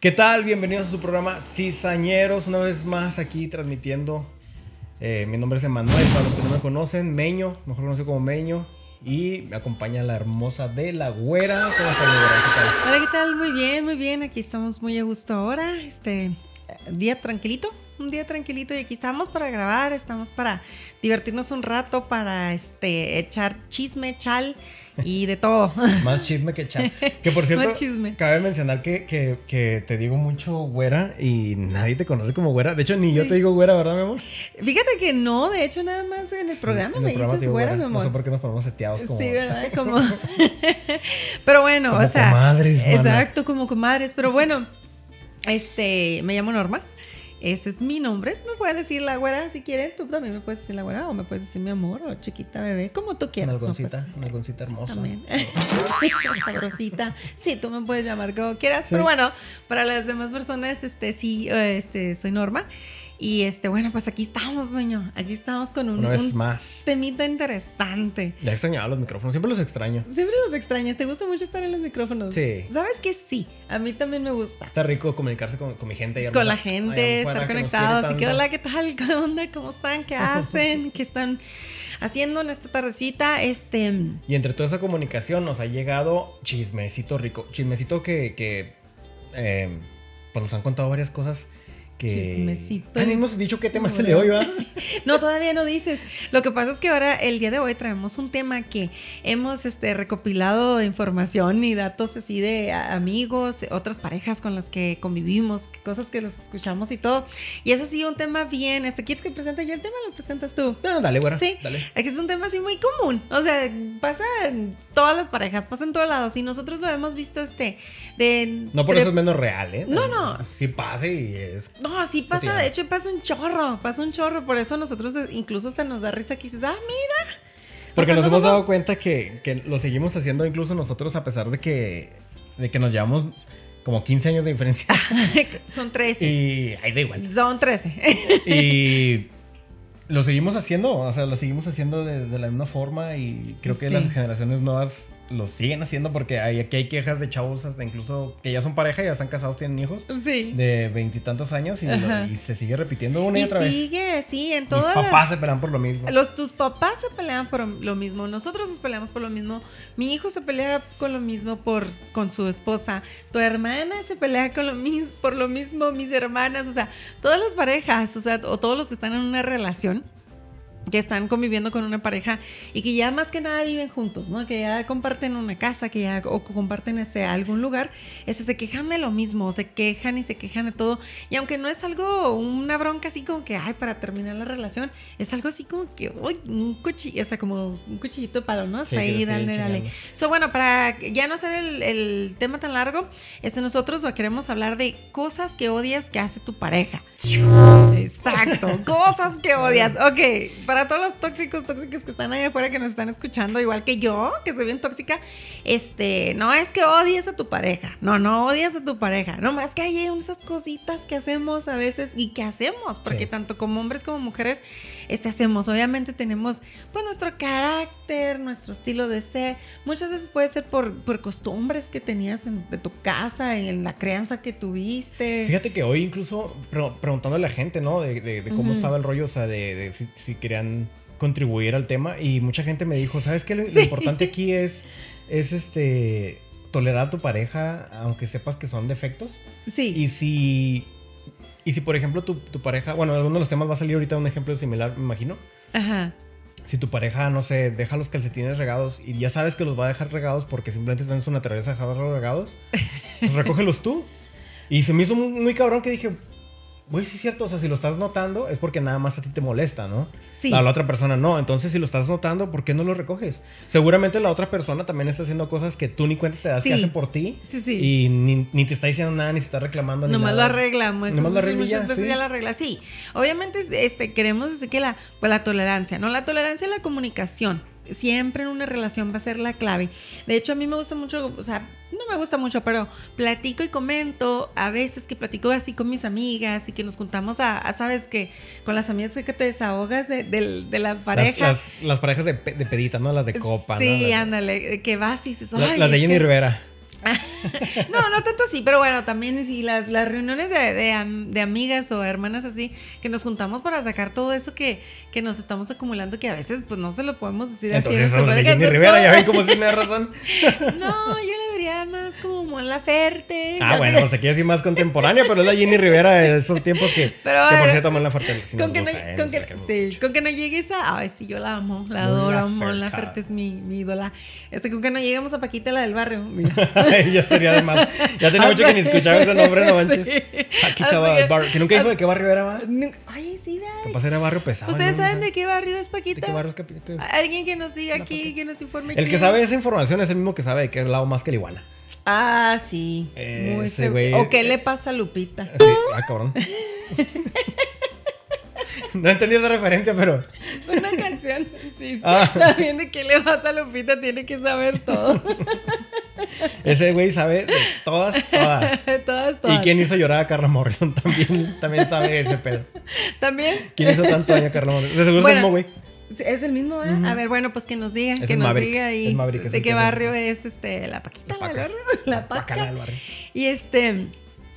¿Qué tal? Bienvenidos a su programa Cizañeros, una vez más aquí transmitiendo. Eh, mi nombre es Emanuel, para los que no me conocen, Meño, mejor conocido como Meño. Y me acompaña la hermosa de la güera. ¿Cómo estás, güera? Hola, ¿qué tal? Muy bien, muy bien. Aquí estamos muy a gusto ahora. Este día tranquilito, un día tranquilito. Y aquí estamos para grabar, estamos para divertirnos un rato, para este echar chisme, chal y de todo. Más chisme que chat. Que por cierto, cabe mencionar que, que, te digo mucho güera y nadie te conoce como güera. De hecho, ni yo te digo güera, ¿verdad, mi amor? Fíjate que no, de hecho, nada más en el programa me dices güera, mi amor. No sé por qué nos ponemos seteados como. Sí, ¿verdad? Como. pero bueno, o sea. Comadres, Exacto, como comadres. Pero bueno, este, me llamo Norma. Ese es mi nombre. Me puedes decir la güera si quieres. Tú también me puedes decir la güera o me puedes decir mi amor o chiquita bebé, como tú quieras. Una algoncita, una algoncita hermosa. También. Sabrosita. Sí, tú me puedes llamar como quieras. Pero bueno, para las demás personas, este sí, este, soy Norma. Y este, bueno, pues aquí estamos, dueño. Aquí estamos con un, más. temita interesante. Ya extrañaba los micrófonos, siempre los extraño. Siempre los extrañas. ¿Te gusta mucho estar en los micrófonos? Sí. ¿Sabes que sí? A mí también me gusta. Está rico comunicarse con, mi gente. con la gente, estar conectados. Así que, hola, ¿qué tal? ¿Qué onda? ¿Cómo están? ¿Qué hacen? ¿Qué están haciendo en esta tardecita? Este. Y entre toda esa comunicación nos ha llegado chismecito rico. Chismecito que, que eh, pues nos han contado varias cosas que... Chismecito. Ah, hemos dicho qué tema se le hoy, ¿va? no, todavía no dices. Lo que pasa es que ahora, el día de hoy, traemos un tema que hemos este, recopilado información y datos así de amigos, otras parejas con las que convivimos, cosas que los escuchamos y todo. Y es así un tema bien. Este, ¿Quieres que presente yo el tema o lo presentas tú? No, dale, bueno. Sí, dale. Es que es un tema así muy común. O sea, pasa en todas las parejas, pasa en todos lados. Y nosotros lo hemos visto este, de... No por eso es menos real, ¿eh? No, no. Sí pasa y es... No, sí pasa, de hecho pasa un chorro, pasa un chorro, por eso nosotros incluso se nos da risa que dices, ah, mira. Porque nos hemos dado cuenta que, que, lo seguimos haciendo incluso nosotros a pesar de que, de que nos llevamos como 15 años de diferencia. Son 13. Y ahí da igual. Son 13. y lo seguimos haciendo, o sea, lo seguimos haciendo de, la misma forma y creo que las generaciones nuevas lo siguen haciendo porque hay, aquí hay quejas de chavos hasta incluso que ya son pareja, ya están casados, tienen hijos. Sí. De veintitantos años y, se sigue repitiendo una y, otra vez. Sigue, sí, en todas. Mis papás se pelean por lo mismo. Los, tus papás se pelean por lo mismo. Nosotros nos peleamos por lo mismo. Mi hijo se pelea con lo mismo por, con su esposa. Tu hermana se pelea con lo mismo, por lo mismo. Mis hermanas, o sea, todas las parejas, o sea, o todos los que están en una relación que están conviviendo con una pareja y que ya más que nada viven juntos, ¿no? Que ya comparten una casa, que ya o comparten este algún lugar, este se quejan de lo mismo, se quejan y se quejan de todo. Y aunque no es algo una bronca así como que ay, para terminar la relación, es algo así como que uy, un cuchillo, o sea, como un cuchillito de palo, ¿no? Sí, ahí, dale, dale. So, bueno, para ya no hacer el, el tema tan largo, este nosotros queremos hablar de cosas que odias que hace tu pareja. Exacto, cosas que odias. Ok, para todos los tóxicos, tóxicos que están ahí afuera que nos están escuchando, igual que yo, que soy bien tóxica, este, no es que odies a tu pareja, no, no odias a tu pareja, no más que hay esas cositas que hacemos a veces y que hacemos, porque tanto como hombres como mujeres, este, hacemos. Obviamente tenemos, pues, nuestro carácter, nuestro estilo de ser. Muchas veces puede ser por, por costumbres que tenías en, de tu casa, en la crianza que tuviste. Fíjate que hoy incluso preguntando a la gente, ¿no? De, cómo estaba el rollo, o sea, de, si, querían contribuir al tema. Y mucha gente me dijo, ¿sabes qué? Lo, importante aquí es, es este tolerar a tu pareja, aunque sepas que son defectos. Sí. Y si, y si por ejemplo, tu, pareja, bueno, alguno de los temas va a salir ahorita un ejemplo similar, me imagino. Ajá. Si tu pareja, no sé, deja los calcetines regados y ya sabes que los va a dejar regados porque simplemente están en su naturaleza dejarlos regados, pues recógelos tú. Y se me hizo muy cabrón que dije, Güey, sí es cierto, o sea, si lo estás notando es porque nada más a ti te molesta, ¿no? Sí. A la otra persona no. Entonces, si lo estás notando, ¿por qué no lo recoges? Seguramente la otra persona también está haciendo cosas que tú ni cuenta te das que hace por ti. Sí, sí. Y ni, te está diciendo nada, ni te está reclamando. Nomás lo arreglamos. Nomás lo arregla Muchas veces ya lo arregla. Sí. Obviamente, este, queremos decir que la, pues, la tolerancia, ¿no? La tolerancia es la comunicación siempre en una relación va a ser la clave. De hecho, a mí me gusta mucho, o sea, no me gusta mucho, pero platico y comento a veces que platico así con mis amigas y que nos juntamos a, sabes que con las amigas que te desahogas de, de, la pareja. Las, parejas de, pedita, ¿no? Las de copa, sí, ándale, que vas y dices, las, de Jenny Rivera. no, no tanto así, pero bueno, también sí, las, las reuniones de, de, am- de amigas o hermanas así, que nos juntamos para sacar todo eso que, que nos estamos acumulando, que a veces pues no se lo podemos decir Entonces así. porque Jenny entonces, Rivera, ya ven cómo sí me da razón. No, yo le vería más como Mon Laferte. Ah, bueno, pues aquí así más contemporánea, pero es la Jenny Rivera de esos tiempos que, Pero que por cierto, Mon Laferte sí con que, no, ¿eh? con Nos que- la queremos sí, mucho. con que no llegues a. Ay, sí, yo la amo, la Mon adoro. Laferte. Mon Laferte es mi, mi ídola. Este, con que no lleguemos a Paquita, la del barrio. Mira. ya sería de más. Ya tenía mucho que ni escuchaba ese nombre, no manches. Sí. Aquí Así chava, que- nunca dijo de qué barrio era. Nu- Ay, sí, vea. pasa era barrio pesado. ¿Ustedes ¿no? saben No sé. de qué barrio es ¿De Paquita? qué barrio es? Es- Alguien que nos diga aquí, Paquita. que nos informe El que sabe esa información es el mismo que sabe de qué lado más que la iguana. Ah, sí. Muy Ese güey- ¿O qué le pasa a Lupita? Sí, ah, cabrón. no entendí esa referencia, pero. Es una canción. Sí, sí. Ah. También de qué le pasa a Lupita tiene que saber todo. Ese güey sabe de todas, todas. todas, todas. ¿Y quién hizo llorar a Carla Morrison? También, también sabe ese pedo. También. ¿Quién hizo tanto daño a Carla Morrison? De seguro es el mismo güey. Es el mismo, ¿eh? A ver, bueno, pues que nos diga, Es que nos Maverick, diga ahí Maverick de qué barrio es este la Paquita, La la, Paca. la Paca Paca. del barrio. Y este,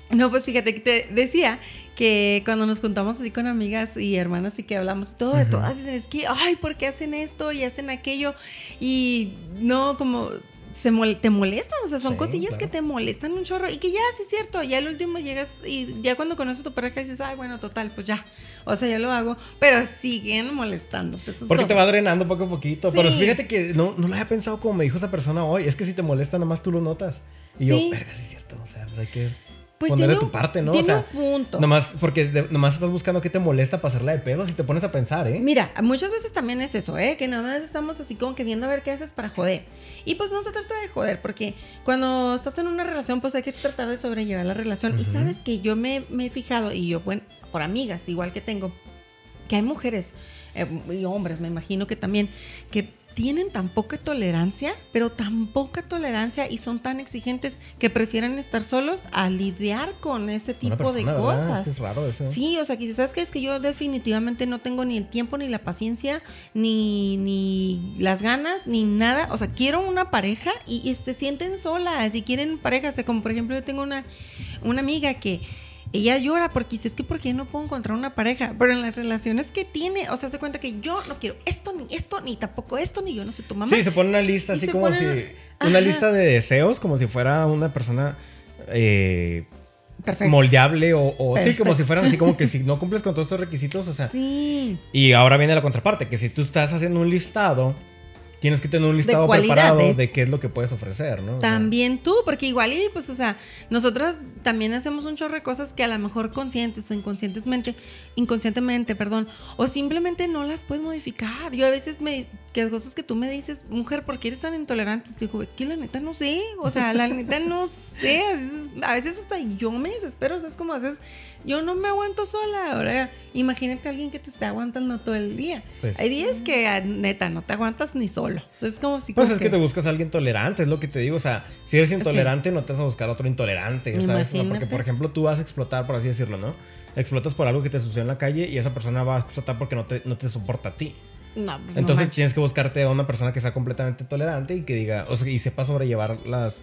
no, pues fíjate que te decía que cuando nos juntamos así con amigas y hermanas y que hablamos todo de todas, dicen, es que, ay, ¿por qué hacen esto y hacen aquello? Y no, como se mol- te molestan, o sea, son Sí, cosillas claro. que te molestan un chorro y que ya, sí es cierto, ya al último llegas y ya cuando conoces a tu pareja dices, ay, bueno, total, pues ya, o sea, ya lo hago, pero siguen molestando. Porque te va drenando poco a poquito. Pero fíjate que no, no lo había pensado como me dijo esa persona hoy. Es que si te molesta, nada más tú lo notas. Y yo, Sí. verga, sí es cierto. O sea, pues hay que Pues poner de tu parte, ¿no? O sea, un punto. nomás, porque de- nomás estás buscando qué te molesta pasarla de pedo si te pones a pensar, ¿eh? Mira, muchas veces también es eso, ¿eh? Que nada más estamos así como que viendo a ver qué haces para joder. Y pues no se trata de joder, porque cuando estás en una relación, pues hay que tratar de sobrellevar la relación. Y sabes que yo me, me he fijado, y yo, bueno, por amigas, igual que tengo, que hay mujeres eh, y hombres, me imagino que también, que tienen tan poca tolerancia, pero tan poca tolerancia y son tan exigentes que prefieren estar solos a lidiar con ese tipo de cosas. Es que es raro eso. Sí, o sea, quizás sabes que es que yo definitivamente no tengo ni el tiempo, ni la paciencia, ni, ni las ganas, ni nada. O sea, quiero una pareja y, y se sienten solas y quieren pareja. O sea, como por ejemplo, yo tengo una, una amiga que ella llora porque dice, es que porque no puedo encontrar una pareja. Pero en las relaciones que tiene, o sea, se cuenta que yo no quiero esto, ni esto, ni tampoco esto, ni yo no soy tu mamá. Sí, se pone una lista Y así como si. Ajá. Una lista de deseos, como si fuera una persona. eh, Perfecto. moldeable o, o sí, como si fueran así como que si no cumples con todos estos requisitos, o sea, Sí. y ahora viene la contraparte, que si tú estás haciendo un listado, tienes que tener un listado preparado de qué es lo que puedes ofrecer, ¿no? También tú, porque igual y pues, o sea, nosotras también hacemos un chorro de cosas que a lo mejor conscientes o inconscientemente, inconscientemente, perdón, o simplemente no las puedes modificar. Yo a veces me, que cosas que tú me dices, mujer, ¿por qué eres tan intolerante? Y digo, es que la neta no sé, o sea, la neta no sé, a veces, a veces hasta yo me desespero, o sea, es como haces, yo no me aguanto sola, ahora imagínate a alguien que te esté aguantando todo el día. Pues- Hay días que ah, neta no te aguantas ni solo. O sea, es como si Pues como es que te buscas a alguien tolerante, es lo que te digo. O sea, si eres intolerante, no te vas a buscar a otro intolerante, ¿sabes? Porque, por ejemplo, tú vas a explotar, por así decirlo, ¿no? Explotas por algo que te sucedió en la calle y esa persona va a explotar porque no te, no te soporta a ti. No, pues Entonces tienes que buscarte a una persona que sea completamente tolerante y que diga, o sea, y sepa sobrellevar las,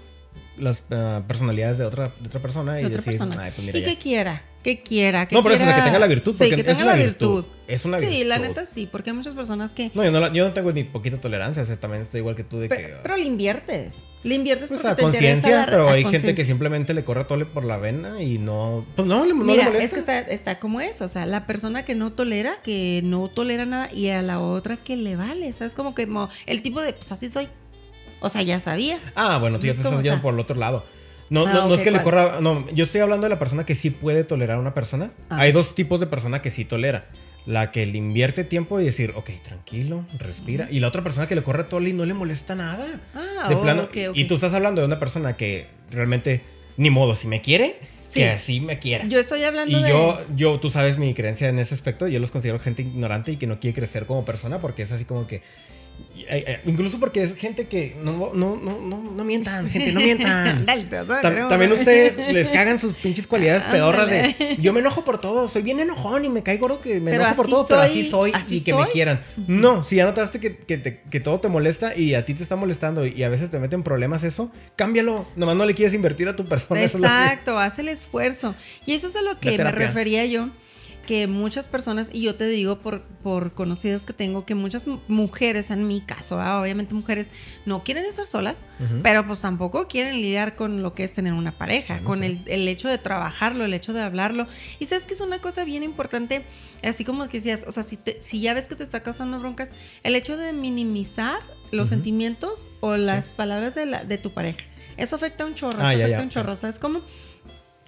las ah, personalidades de otra, de otra persona y de decir, persona. ay, pues mira y ya. que quiera, que quiera, que No, pero eso, que tenga la virtud, Sí, que es tenga una la virtud. virtud. Es una Sí, la virtud. neta sí, porque hay muchas personas que... No, yo no, la- yo no tengo ni poquita tolerancia, o sea, también estoy igual que tú de que... Pero, pero le inviertes. Le inviertes pues porque a te conciencia, pero hay gente que simplemente le corre tole por la vena y no... Pues no, le, no le molesta. es que está, está como eso, o sea, la persona que no tolera, que no tolera nada, y a la otra que le vale, ¿sabes? Como que el tipo de, pues así soy. O sea, ya sabías. Ah, bueno, tú ya Es te estás yendo por el otro lado. No, Ah, no, no es que le corra. No, yo estoy hablando de la persona que sí puede tolerar a una persona. Ah. Hay dos tipos de persona que sí tolera. La que le invierte tiempo y decir, ok, tranquilo, respira. Y la otra persona que le corre tole y no le molesta nada. Ah, de oh, plano. Y tú estás hablando de una persona que realmente, ni modo, si me quiere, Sí. que así me quiera. Yo estoy hablando Y de... yo, yo, tú sabes mi creencia en ese aspecto, yo los considero gente ignorante y que no quiere crecer como persona porque es así como que incluso porque es gente que no, no, no, no, no mientan, gente, no mientan. También ustedes les cagan sus pinches cualidades pedorras de yo me enojo por todo, soy bien enojón y me caigo gordo que me enojo por todo, pero así soy así y que me quieran. No, si ya notaste que, que, te- que todo te molesta y a ti te está molestando y a veces te meten problemas eso, cámbialo. Nomás no le quieres invertir a tu persona. Exacto, haz el esfuerzo. Y eso es a lo que me refería yo, que muchas personas, y yo te digo por, por conocidas que tengo, que muchas mu- mujeres, en mi caso, obviamente mujeres, no quieren estar solas, pero pues tampoco quieren lidiar con lo que es tener una pareja, con el, el hecho de trabajarlo, el hecho de hablarlo. Y sabes que es una cosa bien importante, así como que decías, o sea, si, te- si ya ves que te está causando broncas, el hecho de minimizar los sentimientos o las palabras de, la, de tu pareja. Eso afecta un chorro, Ah, eso ya, afecta ya, un chorro. ¿sabes cómo?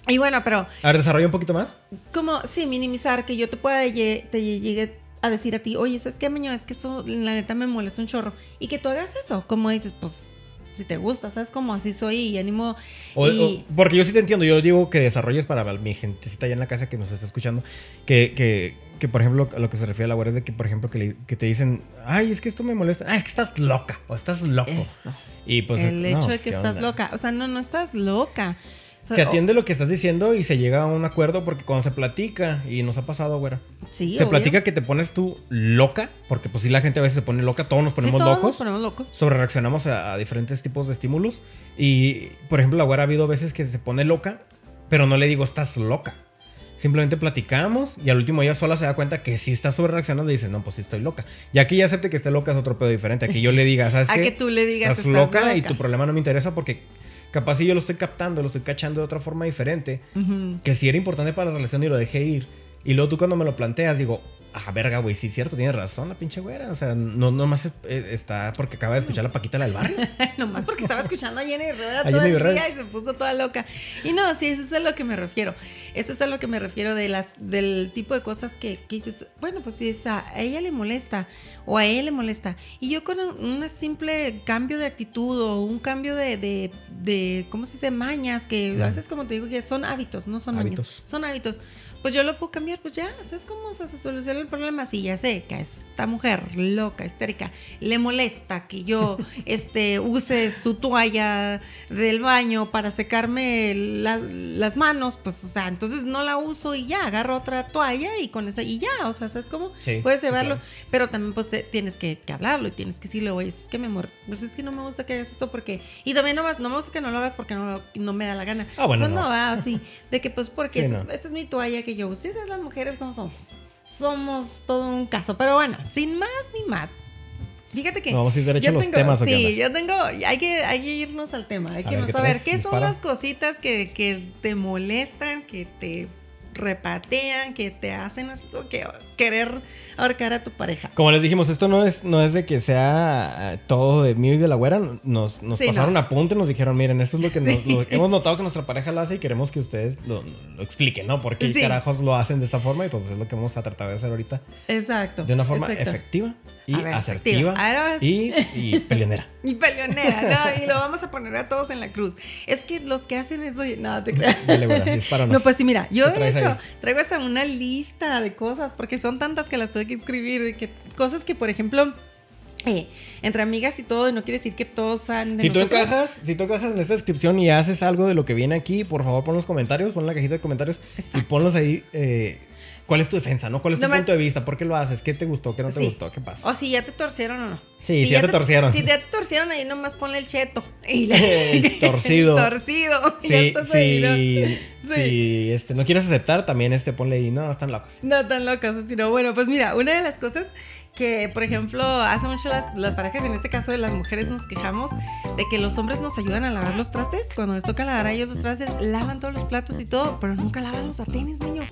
Y bueno, pero A ver, desarrolla un poquito más. como, sí, minimizar, que yo te pueda lle- te llegue a decir a ti, oye, ¿sabes qué, Meño? Es que eso, la neta, me molesta un chorro. Y que tú hagas eso, como dices, pues, si te gusta, ¿sabes? Como así soy y ánimo. O- y, o- porque yo sí te entiendo, yo digo que desarrolles para mi gentecita allá en la casa que nos está escuchando, que, que, que por ejemplo, a lo que se refiere a la güera es de que, por ejemplo, que, le- que te dicen, ay, es que esto me molesta, ah, es que estás loca, o estás loco. eso. Y pues, el no, hecho de pues, que ¿qué estás onda? loca. O sea, no, no estás loca. Se atiende lo que estás diciendo y se llega a un acuerdo porque cuando se platica, y nos ha pasado, güera, sí, se obvio. platica que te pones tú loca, porque pues sí la gente a veces se pone loca, todos nos Sí, ponemos todos locos. Nos ponemos locos. sobre reaccionamos a, a diferentes tipos de estímulos. Y, por ejemplo, la güera ha habido veces que se pone loca, pero no le digo, estás loca. Simplemente platicamos y al último ella sola se da cuenta que si está sobre reaccionando y dice, no, pues sí estoy loca. Ya que ella acepte que esté loca es otro pedo diferente. A que yo le diga, ¿sabes A qué? que tú le digas, estás, "Estás loca, y loca". tu problema no me interesa porque capaz si yo lo estoy captando, lo estoy cachando de otra forma diferente, que si era importante para la relación y lo dejé ir. Y luego tú cuando me lo planteas digo, ah, verga, güey, sí cierto, tienes razón la pinche güera. O sea, no nomás eh, está porque acaba de escuchar la Paquita la del barrio. Nomás porque estaba escuchando a Jenny Rivera A todo el día y se puso toda loca. Y no, sí, eso es a lo que me refiero. Eso es a lo que me refiero de las, del tipo de cosas que, que dices, bueno, pues si es a, a ella le molesta o a él le molesta. Y yo con un un simple cambio de actitud o un cambio de, de, de, ¿cómo se dice? Mañas, que a veces como te digo, que son hábitos, no son Hábitos. mañas, son hábitos. Pues yo lo puedo cambiar, pues ya, ¿sabes cómo se soluciona el problema? Sí, ya sé que a esta mujer loca, histérica, le molesta que yo este, use su toalla del baño para secarme la- las manos, pues, o sea, entonces no la uso y ya, agarro otra toalla y con esa, y ya, o sea, ¿sabes cómo? Sí, Puedes sí, llevarlo, claro. pero también pues te- tienes que, que hablarlo y tienes que decirle, oye, es que me amor, pues es que no me gusta que hagas esto porque, y también no, vas- no me gusta que no lo hagas porque no, no me da la gana. Ah, bueno, Eso no. no va así, de que pues porque Sí, esta, no. es, esta es mi toalla que yo uso. Ustedes las mujeres cómo somos. Somos todo un caso, pero bueno, sin más ni más. Fíjate que No, vamos a ir derecho yo a los tengo- temas, ¿o qué sí, yo tengo, hay que, hay que irnos al tema, hay A que ver, no ¿qué saber qué son Dispara. las cositas que, que te molestan, que te repatean, que te hacen que querer ahorcar a tu pareja. Como les dijimos, esto no es, no es de que sea eh, todo de mí y de la güera. Nos, nos Sí, pasaron no. apunte, nos dijeron, miren, esto es lo que Sí. nos- lo- hemos notado que nuestra pareja lo hace y queremos que ustedes lo, lo expliquen, ¿no? ¿Por qué Sí. carajos lo hacen de esta forma? Y pues es lo que vamos a tratar de hacer ahorita. Exacto. De una forma exacto. efectiva y ver, asertiva y, y peleonera. Y peleonera, ¿no? Y lo vamos a poner a todos en la cruz. Es que los que hacen eso, no te creas. Dale. No, pues sí, mira, yo ¿Qué de hecho ahí? traigo hasta una lista de cosas, porque son tantas que las tuve que escribir, de que cosas que, por ejemplo, eh, entre amigas y todo, y no quiere decir que todos de Si tú encajas, si tú encajas en esta descripción y haces algo de lo que viene aquí, por favor pon los comentarios, pon la cajita de comentarios y ponlos ahí. eh, ¿Cuál es tu defensa, no? ¿Cuál es tu Nomás- punto de vista? ¿Por qué lo haces? ¿Qué te gustó? ¿Qué no te Sí. gustó? ¿Qué pasa? O si ya te torcieron o no. Sí, si ya te torcieron. Si ya te torcieron ahí, nomás ponle el cheto. Y El torcido. torcido. ya Sí, estás ahí, sí, ¿no? sí, este, no quieres aceptar, también este, ponle ahí, no, están locos. No tan locas, sino bueno, pues mira, una de las cosas que, por ejemplo, hace mucho las, las parejas, en este caso de las mujeres, nos quejamos de que los hombres nos ayudan a lavar los trastes. Cuando les toca lavar a ellos los trastes, lavan todos los platos y todo, pero nunca lavan los sartenes, niño.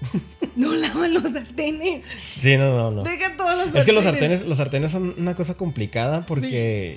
No lavan los sartenes. Sí, no, no, no. Deja todos los sartenes. Es que los sartenes, los sartenes son una cosa complicada porque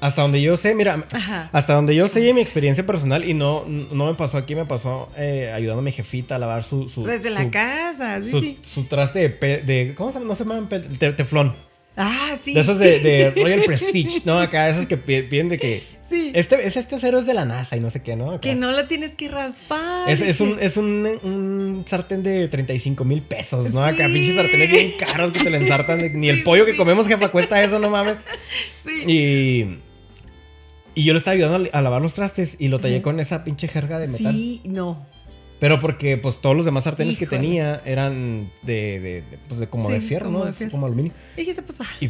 hasta donde yo sé, mira, Ajá. hasta donde yo sé y en mi experiencia personal, y no, no me pasó aquí, me pasó eh, ayudando a mi jefita a lavar su... su Desde su- la casa, sí, su, sí. su traste de, de- ¿Cómo se llama? No se te- teflón. Ah, sí. De esas de, de Royal Prestige, ¿no? Acá esas que pi- piden de que Sí. Este, es este acero es de la NASA y no sé qué, ¿no? Acá. Que no lo tienes que raspar. Es, es, un, es un, un sartén de 35 mil pesos, ¿no? Acá Sí. pinches sartenes bien caros que te le ensartan. Ni el Sí, pollo que comemos, jefa, cuesta eso, no mames. Sí. Y, y yo le estaba ayudando a, lavar los trastes y lo tallé con esa pinche jerga de metal. Sí, no. Pero porque pues todos los demás sartenes que tenía eran de, de, de, pues, de como de fierro, como ¿no? de fierro. Como aluminio. Y dijiste, pues va. Y,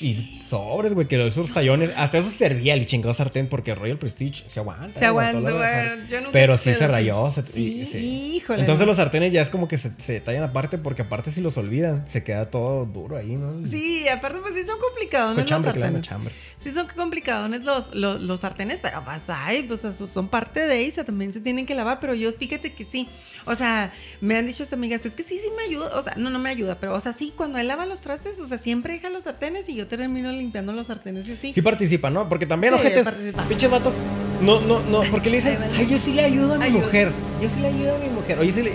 y sobres, güey, que esos tallones, hasta eso servía el chingado sartén porque Royal Prestige se aguanta. Se bueno, nunca Pero sí se rayó. se- Sí, sí. híjole. Entonces los sartenes ya es como que se, se tallan aparte porque aparte si los olvidan se queda todo duro ahí, ¿no? Sí, aparte pues sí son complicados los sartenes. cochambre. Sí son complicados los, los, los sartenes, pero pues ay, pues son parte de eso, también se tienen que lavar, pero yo fíjate que sí. O sea, me han dicho sus amigas, es que sí, sí me ayuda, o sea, no, no me ayuda, pero o sea, sí, cuando él lava los trastes, o sea, siempre deja los sartenes y yo termino limpiando los sartenes y así. Sí participa, ¿no? Porque también, Sí, ojetes, pinches vatos, no, no, no, porque le dicen, Ay, vale. ay, yo sí le ayudo a mi Ayuda. mujer, yo sí le ayudo a mi mujer, oye, sí le...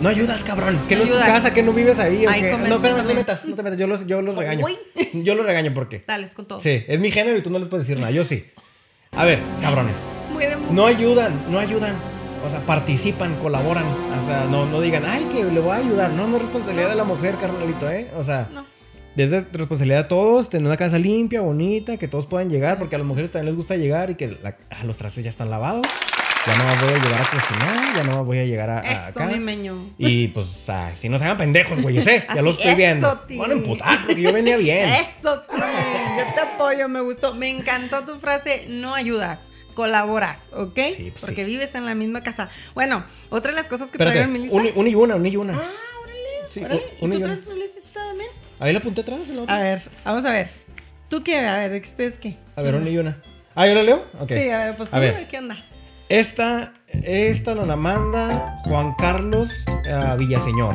No ayudas, cabrón, que no, es tu casa, que no vives ahí, o No, pero no te metas, no te metas, yo los, yo los regaño. Uy. Yo los regaño porque... Dales con todo. Sí, es mi género y tú no les puedes decir nada, yo sí. A ver, cabrones. No ayudan, no ayudan. O sea, participan, colaboran. O sea, no, no digan, ay, que le voy a ayudar. No, no es responsabilidad de la mujer, carnalito, ¿eh? O sea, No. Es de responsabilidad de todos tener una casa limpia, bonita, que todos puedan llegar, porque a las mujeres también les gusta llegar y que la- ah, los trastes ya están lavados. Ya no más voy a llegar a cocinar, ya no más voy a llegar a, a Eso, acá. mi meño. Y pues, sea, si no se hagan pendejos, güey, yo sé, ya lo estoy eso, viendo. A emputar porque yo venía bien. Eso, Tim, yo te apoyo, me gustó. Me encantó tu frase, no ayudas, colaboras, ¿ok? Sí, pues Porque sí. vives en la misma casa. Bueno, otra de las cosas que Espérate, traigo en mi lista. una, una y una, una y una. Ah, órale, Sí, órale. un- ¿Y tú traes tu? Ahí la apunté atrás la otra. A ver, vamos a ver. ¿Tú qué? A ver, ¿ustedes qué? A ver, una y una. Ah, ¿yo la leo? Ok. Sí, a ver, pues A tú, ver. ¿qué onda? Esta, esta nos la manda Juan Carlos eh, Villaseñor.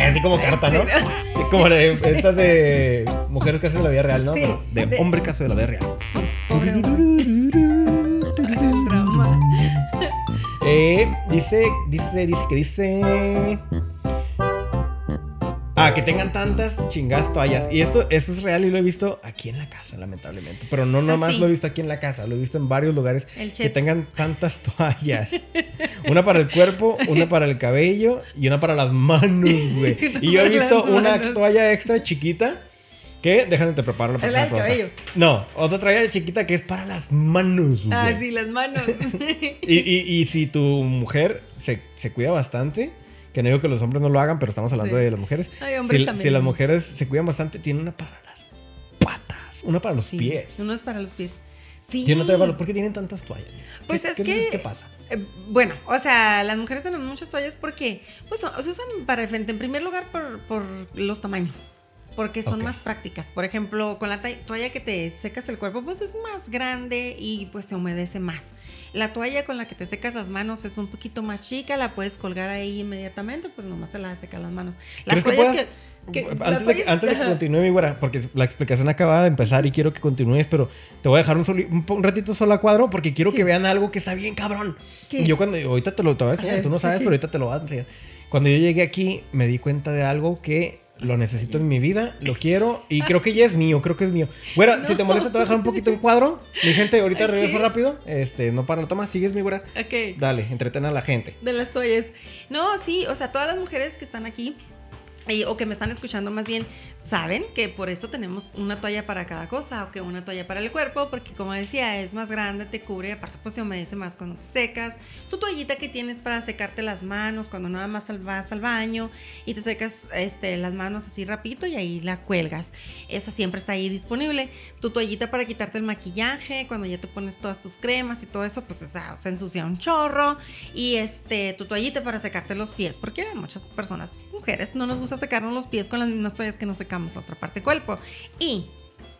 Así como carta, ¿no? Sí. Como de, estas de mujeres casos de la vida real, ¿no? Sí, de, de- hombre caso de la vida real. Pobre. Trauma. Eh, dice, dice, dice que dice. Ah, que tengan tantas chingas toallas. Y esto, esto es real y lo he visto aquí en la casa, lamentablemente. Pero no nomás sí. lo he visto aquí en la casa, lo he visto en varios lugares. El que tengan tantas toallas. Una para el cuerpo, una para el cabello y una para las manos, güey. Y yo he visto una manos. toalla extra chiquita. Que, déjame te preparo la la próxima pregunta. cabello. No, otra toalla chiquita que es para las manos, güey. Ah, sí, las manos. Y, y- y si tu mujer se, se cuida bastante, que no digo que los hombres no lo hagan, pero estamos hablando Sí. de las mujeres. Ay, si, si las mujeres se cuidan bastante, tiene una para las patas, una para los Sí, pies. Uno es para los pies. Sí. Tiene otra para- ¿Por qué tienen tantas toallas? Pues ¿Qué- es qué que-? ¿Qué pasa? Eh, bueno, o sea, las mujeres tenemos muchas toallas porque pues, se usan para frente, en primer lugar por, por los tamaños. Porque son más prácticas. Por ejemplo, con la toalla que te secas el cuerpo, pues es más grande y pues se humedece más. La toalla con la que te secas las manos es un poquito más chica, la puedes colgar ahí inmediatamente, pues nomás se la secas las manos. Las ¿Crees que toallas puedas? que- que- las antes, de que, toallas- antes de que continúe mi güera, porque la explicación acaba de empezar y quiero que continúes, pero te voy a dejar un, soli- un, po- un ratito solo a cuadro porque quiero que vean algo que está bien cabrón. ¿Qué? Yo cuando, ahorita te lo te voy a enseñar, tú no sabes, pero ahorita te lo voy a enseñar. Cuando yo llegué aquí me di cuenta de algo que lo necesito en mi vida, lo quiero y creo que ya es mío, creo que es mío. Güera, si te molesta te voy a dejar un poquito en cuadro. Mi gente, ahorita regreso rápido. Este, no para la toma, sigues mi güera. Ok. Dale, entretén a la gente. De las toallas. No, sí, o sea, todas las mujeres que están aquí, o que me están escuchando más bien, saben que por eso tenemos una toalla para cada cosa, o que una toalla para el cuerpo, porque como decía, es más grande, te cubre, aparte pues se humedece más cuando te secas. Tu toallita que tienes para secarte las manos cuando nada más vas al baño y te secas este, las manos así rapidito y ahí la cuelgas. Esa siempre está ahí disponible. Tu toallita para quitarte el maquillaje, cuando ya te pones todas tus cremas y todo eso, pues se ensucia un chorro. Y este, tu toallita para secarte los pies, porque muchas personas, mujeres, no nos gusta secarnos los pies con las mismas toallas que nos secamos la otra parte del cuerpo. Y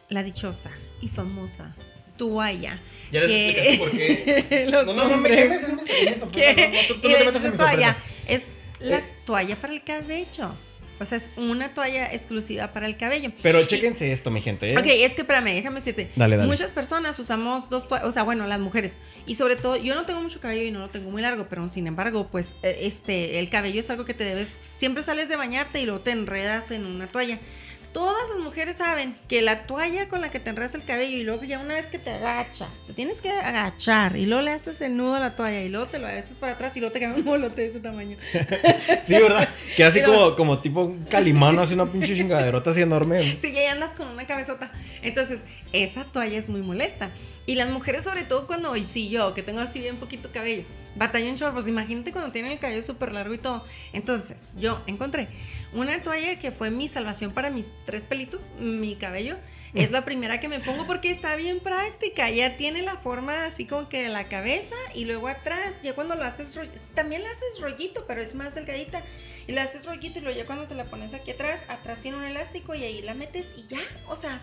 la dichosa y famosa toalla. Ya les que- explicaste por qué. No, no, no me quemes en mi, sorpresa. No, no, tú, tú no te la metas en mi toalla sorpresa. es la Eh. toalla para el cabello. O sea, es una toalla exclusiva para el cabello. Pero Y- chéquense esto, mi gente. ¿eh? Ok, es que espérame, déjame decirte. Dale, dale. Muchas personas usamos dos toallas, o sea, bueno, las mujeres. Y sobre todo, yo no tengo mucho cabello y no lo tengo muy largo, pero sin embargo, pues, eh, este, el cabello es algo que te debes. Siempre sales de bañarte y luego te enredas en una toalla. Todas las mujeres saben que la toalla con la que te enredas el cabello y luego ya una vez que te agachas, te tienes que agachar y luego le haces el nudo a la toalla y luego te lo haces para atrás y luego te queda un molote de ese tamaño. sí, ¿verdad? Que así como, como tipo un calimano, así una pinche chingaderota así enorme. Sí, ya andas con una cabezota. Entonces, esa toalla es muy molesta. Y las mujeres, sobre todo cuando, y sí, yo, que tengo así bien poquito cabello, batalla un chorro, pues imagínate cuando tienen el cabello súper largo y todo. Entonces, yo encontré una toalla que fue mi salvación para mis tres pelitos, mi cabello. Es la primera que me pongo porque está bien práctica. Ya tiene la forma así como que de la cabeza y luego atrás, ya cuando lo haces, también la haces rollito, pero es más delgadita. Y la haces rollito y luego ya cuando te la pones aquí atrás, atrás tiene un elástico y ahí la metes y ya. O sea,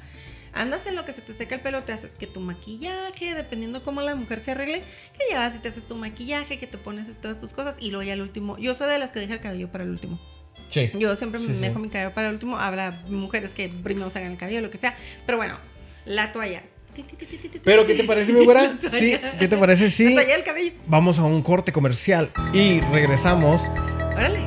andas en lo que se te seca el pelo, te haces que tu maquillaje, dependiendo cómo la mujer se arregle, que ya vas y te haces tu maquillaje, que te pones todas tus cosas y luego ya el último. Yo soy de las que deja el cabello para el último. Sí. Yo siempre me dejo mi cabello para el último. Habrá mujeres que primero se hagan el cabello, lo que sea. Pero bueno, la toalla. Pero, ¿qué te parece, mi güera? Sí, ¿qué te parece? Sí. La toalla del cabello. Vamos a un corte comercial y regresamos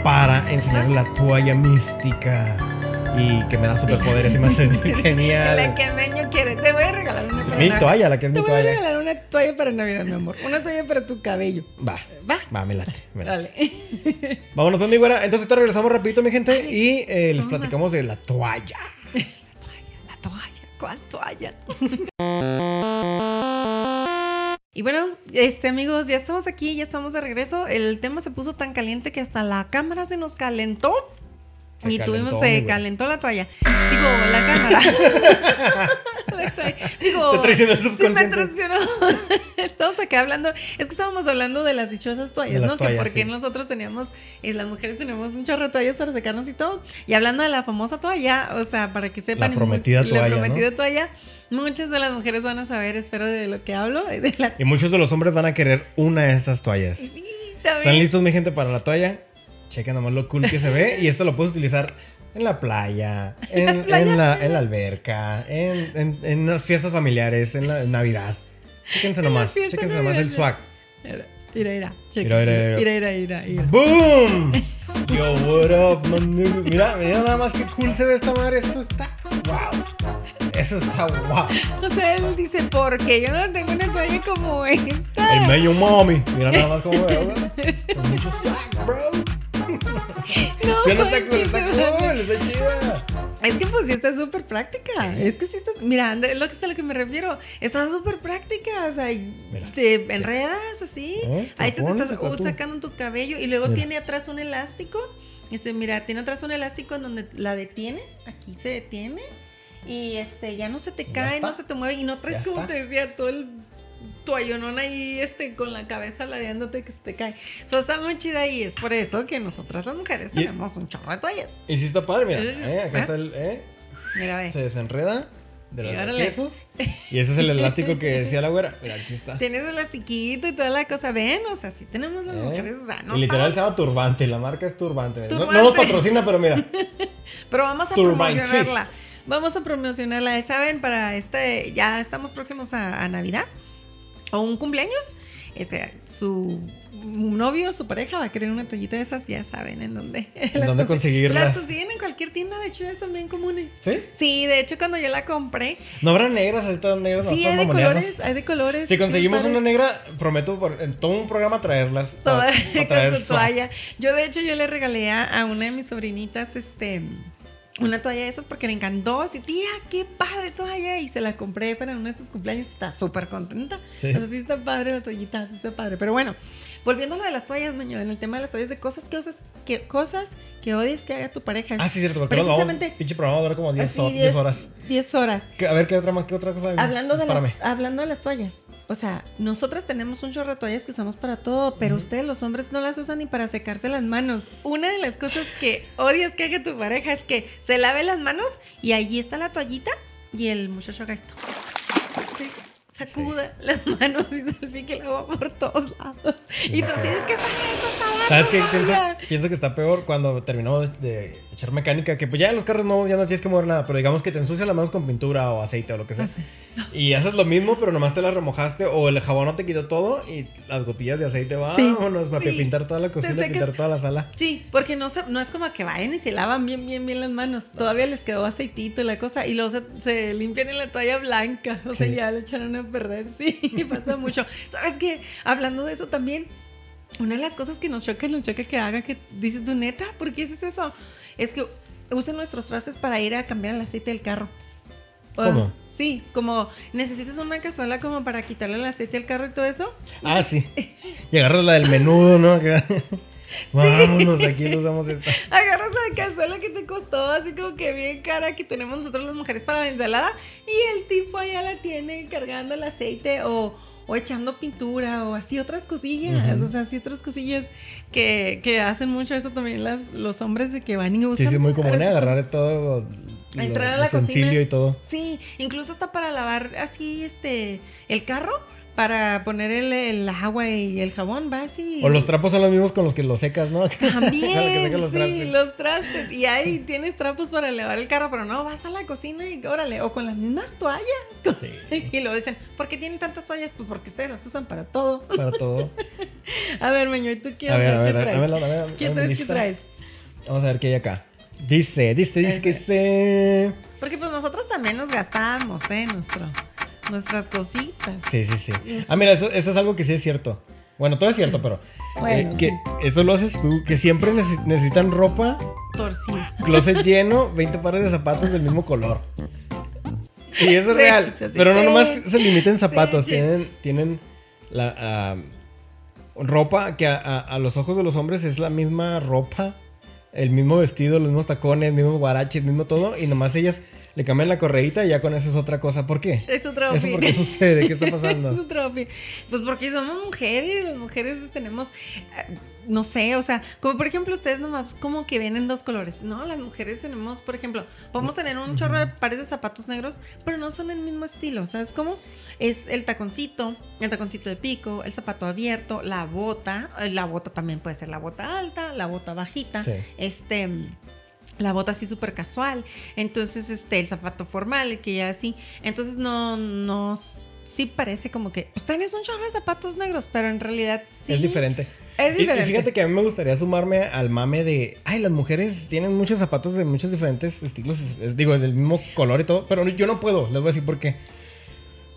para enseñar la toalla mística y que me da superpoderes y me hace genial. La que Meño quiere. Te voy a regalar una para Mi toalla, la que es mi toalla. Te voy a regalar una toalla para Navidad, mi amor. Una toalla para tu cabello. Va. Va. Va, me late. Me late. Dale. Vámonos, pues, mi güera. Entonces, ahorita regresamos rapidito, mi gente, y eh, les platicamos de la toalla. La toalla, la toalla. ¿Cuál toalla? Y bueno, este amigos, ya estamos aquí, ya estamos de regreso. El tema se puso tan caliente que hasta la cámara se nos calentó y tuvimos, se calentó la toalla. Digo, la cámara. Digo, te traicionó el subconsciente. Sí, me traicionó. Estamos acá hablando. Es que estábamos hablando de las dichosas toallas, ¿no? que porque nosotros teníamos, eh, las mujeres tenemos un chorro de toallas para secarnos y todo. Y hablando de la famosa toalla, o sea, para que sepan. La prometida toalla. La prometida toalla. Muchas de las mujeres van a saber, espero, de lo que hablo. Y muchos de los hombres van a querer una de estas toallas. Sí, también. ¿Están listos, mi gente, para la toalla? Chequen nomás lo cool que se ve. Y esto lo puedes utilizar en la playa, en, la, alberca, en, en, las fiestas familiares, en la Navidad. Chéquense nomás, chéquense nomás el swag. Mira, mira, mira, mira, mira, mira, ¡Boom! Yo, what up, man? Mira, mira nada más que cool se ve esta madre. Esto está wow. Eso está wow. O sea, él dice, ¿por qué yo no tengo una toalla como esta? El medio mami. Mira nada más cómo veo, Con mucho swag, bro. No, sí, no está cool, está cool, está chida. Es que pues sí está súper práctica. Es que sí está. Mira, es lo que es a lo que me refiero. Está súper práctica. O sea, te enredas así. ¿Eh? Ahí se te está sacando tu cabello. Y luego tiene atrás un elástico. Este, mira, tiene atrás un elástico en donde la detienes. Aquí se detiene. Y este, ya no se te cae, no se te mueve. Y no traes, como te decía, todo el toallonón ahí este, con la cabeza ladeándote que se te cae. Eso está muy chida y es por eso que nosotras las mujeres tenemos un chorro de toallas. Y sí está padre, mira. Eh, acá está el. Eh, mira, ve. Se desenreda de los quesos. Y ese es el elástico que decía la güera. Mira, aquí está. Tienes elastiquito y toda la cosa. Ven, o sea, sí tenemos las eh, mujeres. O sea, no y literal se llama Turbante. La marca es Turbante. No, nos patrocina, pero mira. pero vamos a promocionarla. Vamos a promocionarla. ¿Saben? Para este. Ya estamos próximos a Navidad o un cumpleaños, este, su novio, su pareja va a querer una toallita de esas, ya saben en dónde. ¿En dónde conseguirlas? Las consiguen en cualquier tienda, de hecho ya son bien comunes. ¿Sí? Sí, de hecho cuando yo la compré. ¿No habrán negras? ¿Están negras? Sí, hay de colores, hay de colores. Si conseguimos una negra, prometo por, en todo un programa traerlas. Toda, traer su toalla. Yo de hecho yo le regalé a una de mis sobrinitas, este una toalla de esas porque le encantó. Así, tía, qué padre toalla. Y se la compré para uno de sus cumpleaños. Está súper contenta. Sí. O sí está padre la toallita, sí está padre. Pero bueno, volviendo a lo de las toallas, Maño, en el tema de las toallas, de cosas que, cosas que, cosas que odias que haga tu pareja. Ah, sí, cierto, porque Precisamente, vamos, pinche programa dura como 10, 10, horas. 10 horas. A ver, ¿qué otra, qué otra cosa? Hablando de, las, hablando de las toallas. O sea, nosotras tenemos un chorro de toallas que usamos para todo, pero ustedes, los hombres, no las usan ni para secarse las manos. Una de las cosas que odias que haga tu pareja es que se lave las manos y allí está la toallita y el muchacho haga esto. Sí. sacuda las manos y salpique el agua por todos lados. Y tú así de que ¿Sabes qué? Pienso, pienso que está peor cuando terminamos de echar mecánica, que pues ya en los carros nuevos ya no tienes que mover nada, pero digamos que te ensucia las manos con pintura o aceite o lo que sea. Y haces lo mismo, pero nomás te las remojaste o el jabón no te quitó todo y las gotillas de aceite, vámonos, para pintar toda la cocina, pintar toda la sala. Sí, porque no, se, no es como que vayan y se lavan bien, bien, bien las manos. Todavía les quedó aceitito y la cosa y luego se, limpian en la toalla blanca. O sea, ya le echaron a perder, sí, pasa mucho. ¿Sabes qué? Hablando de eso también, una de las cosas que nos choca, nos choca que haga, que dices tu neta, ¿por qué haces eso? Es que usen nuestros trastes para ir a cambiar el aceite del carro. ¿Cómo? Sí, como necesitas una cazuela como para quitarle el aceite al carro y todo eso. Ah, sí. Y agarras la del menudo, ¿no? Vámonos, aquí lo usamos esta. Agarras la cazuela que te costó así como que bien cara que tenemos nosotros las mujeres para la ensalada y el tipo allá la tiene cargando el aceite o, o echando pintura o así otras cosillas, o sea, así otras cosillas que, que, hacen mucho eso también las, los hombres de que van y usan. Sí, sí, muy común, ¿eh? agarrar todo entrar a la cocina y todo. Sí, incluso hasta para lavar así este el carro para poner el, agua y el jabón, va así. O los trapos son los mismos con los que los secas, ¿no? También, los sí, trastes. los trastes. Y ahí tienes trapos para lavar el carro, pero no, vas a la cocina y órale, o con las mismas toallas. Sí. Y lo dicen, ¿por qué tienen tantas toallas? Pues porque ustedes las usan para todo. Para todo. a ver, Meño, ¿y tú qué, a ver, a ver? A ver, a ver, ¿Qué, traes, ¿Qué traes? Vamos a ver qué hay acá. Dice, dice, dice que se... Porque pues nosotros también nos gastamos, ¿eh? Nuestro, nuestras cositas. Sí, sí, sí. Ah, mira, eso, es algo que sí es cierto. Bueno, todo es cierto, pero eh, que eso lo haces tú, que siempre necesitan ropa torcida. Closet lleno, 20 pares de zapatos del mismo color. Y eso es real. pero no nomás se limiten zapatos, tienen, tienen la ah, ropa que a, los ojos de los hombres es la misma ropa el mismo vestido, los mismos tacones, el mismo guarache, el mismo todo, y nomás ellas le cambian la correíta y ya con eso es otra cosa. ¿Por qué? Es otra ¿Eso por qué sucede? ¿Qué está pasando? es otra Pues porque somos mujeres, las mujeres tenemos, eh, no sé, o sea, como por ejemplo ustedes nomás como que ven en dos colores. No, las mujeres tenemos, por ejemplo, podemos tener un chorro de pares de zapatos negros, pero no son el mismo estilo, ¿sabes cómo? Es el taconcito, el taconcito de pico, el zapato abierto, la bota, eh, la bota también puede ser la bota alta, la bota bajita, este la bota así súper casual. Entonces, este, el zapato formal, que ya así. Entonces, no, no, sí parece como que, pues tienes un chorro de zapatos negros, pero en realidad sí. Es diferente. Es diferente. Y, fíjate que a mí me gustaría sumarme al mame de, ay, las mujeres tienen muchos zapatos de muchos diferentes estilos, digo, del mismo color y todo, pero yo no puedo, les voy a decir por qué.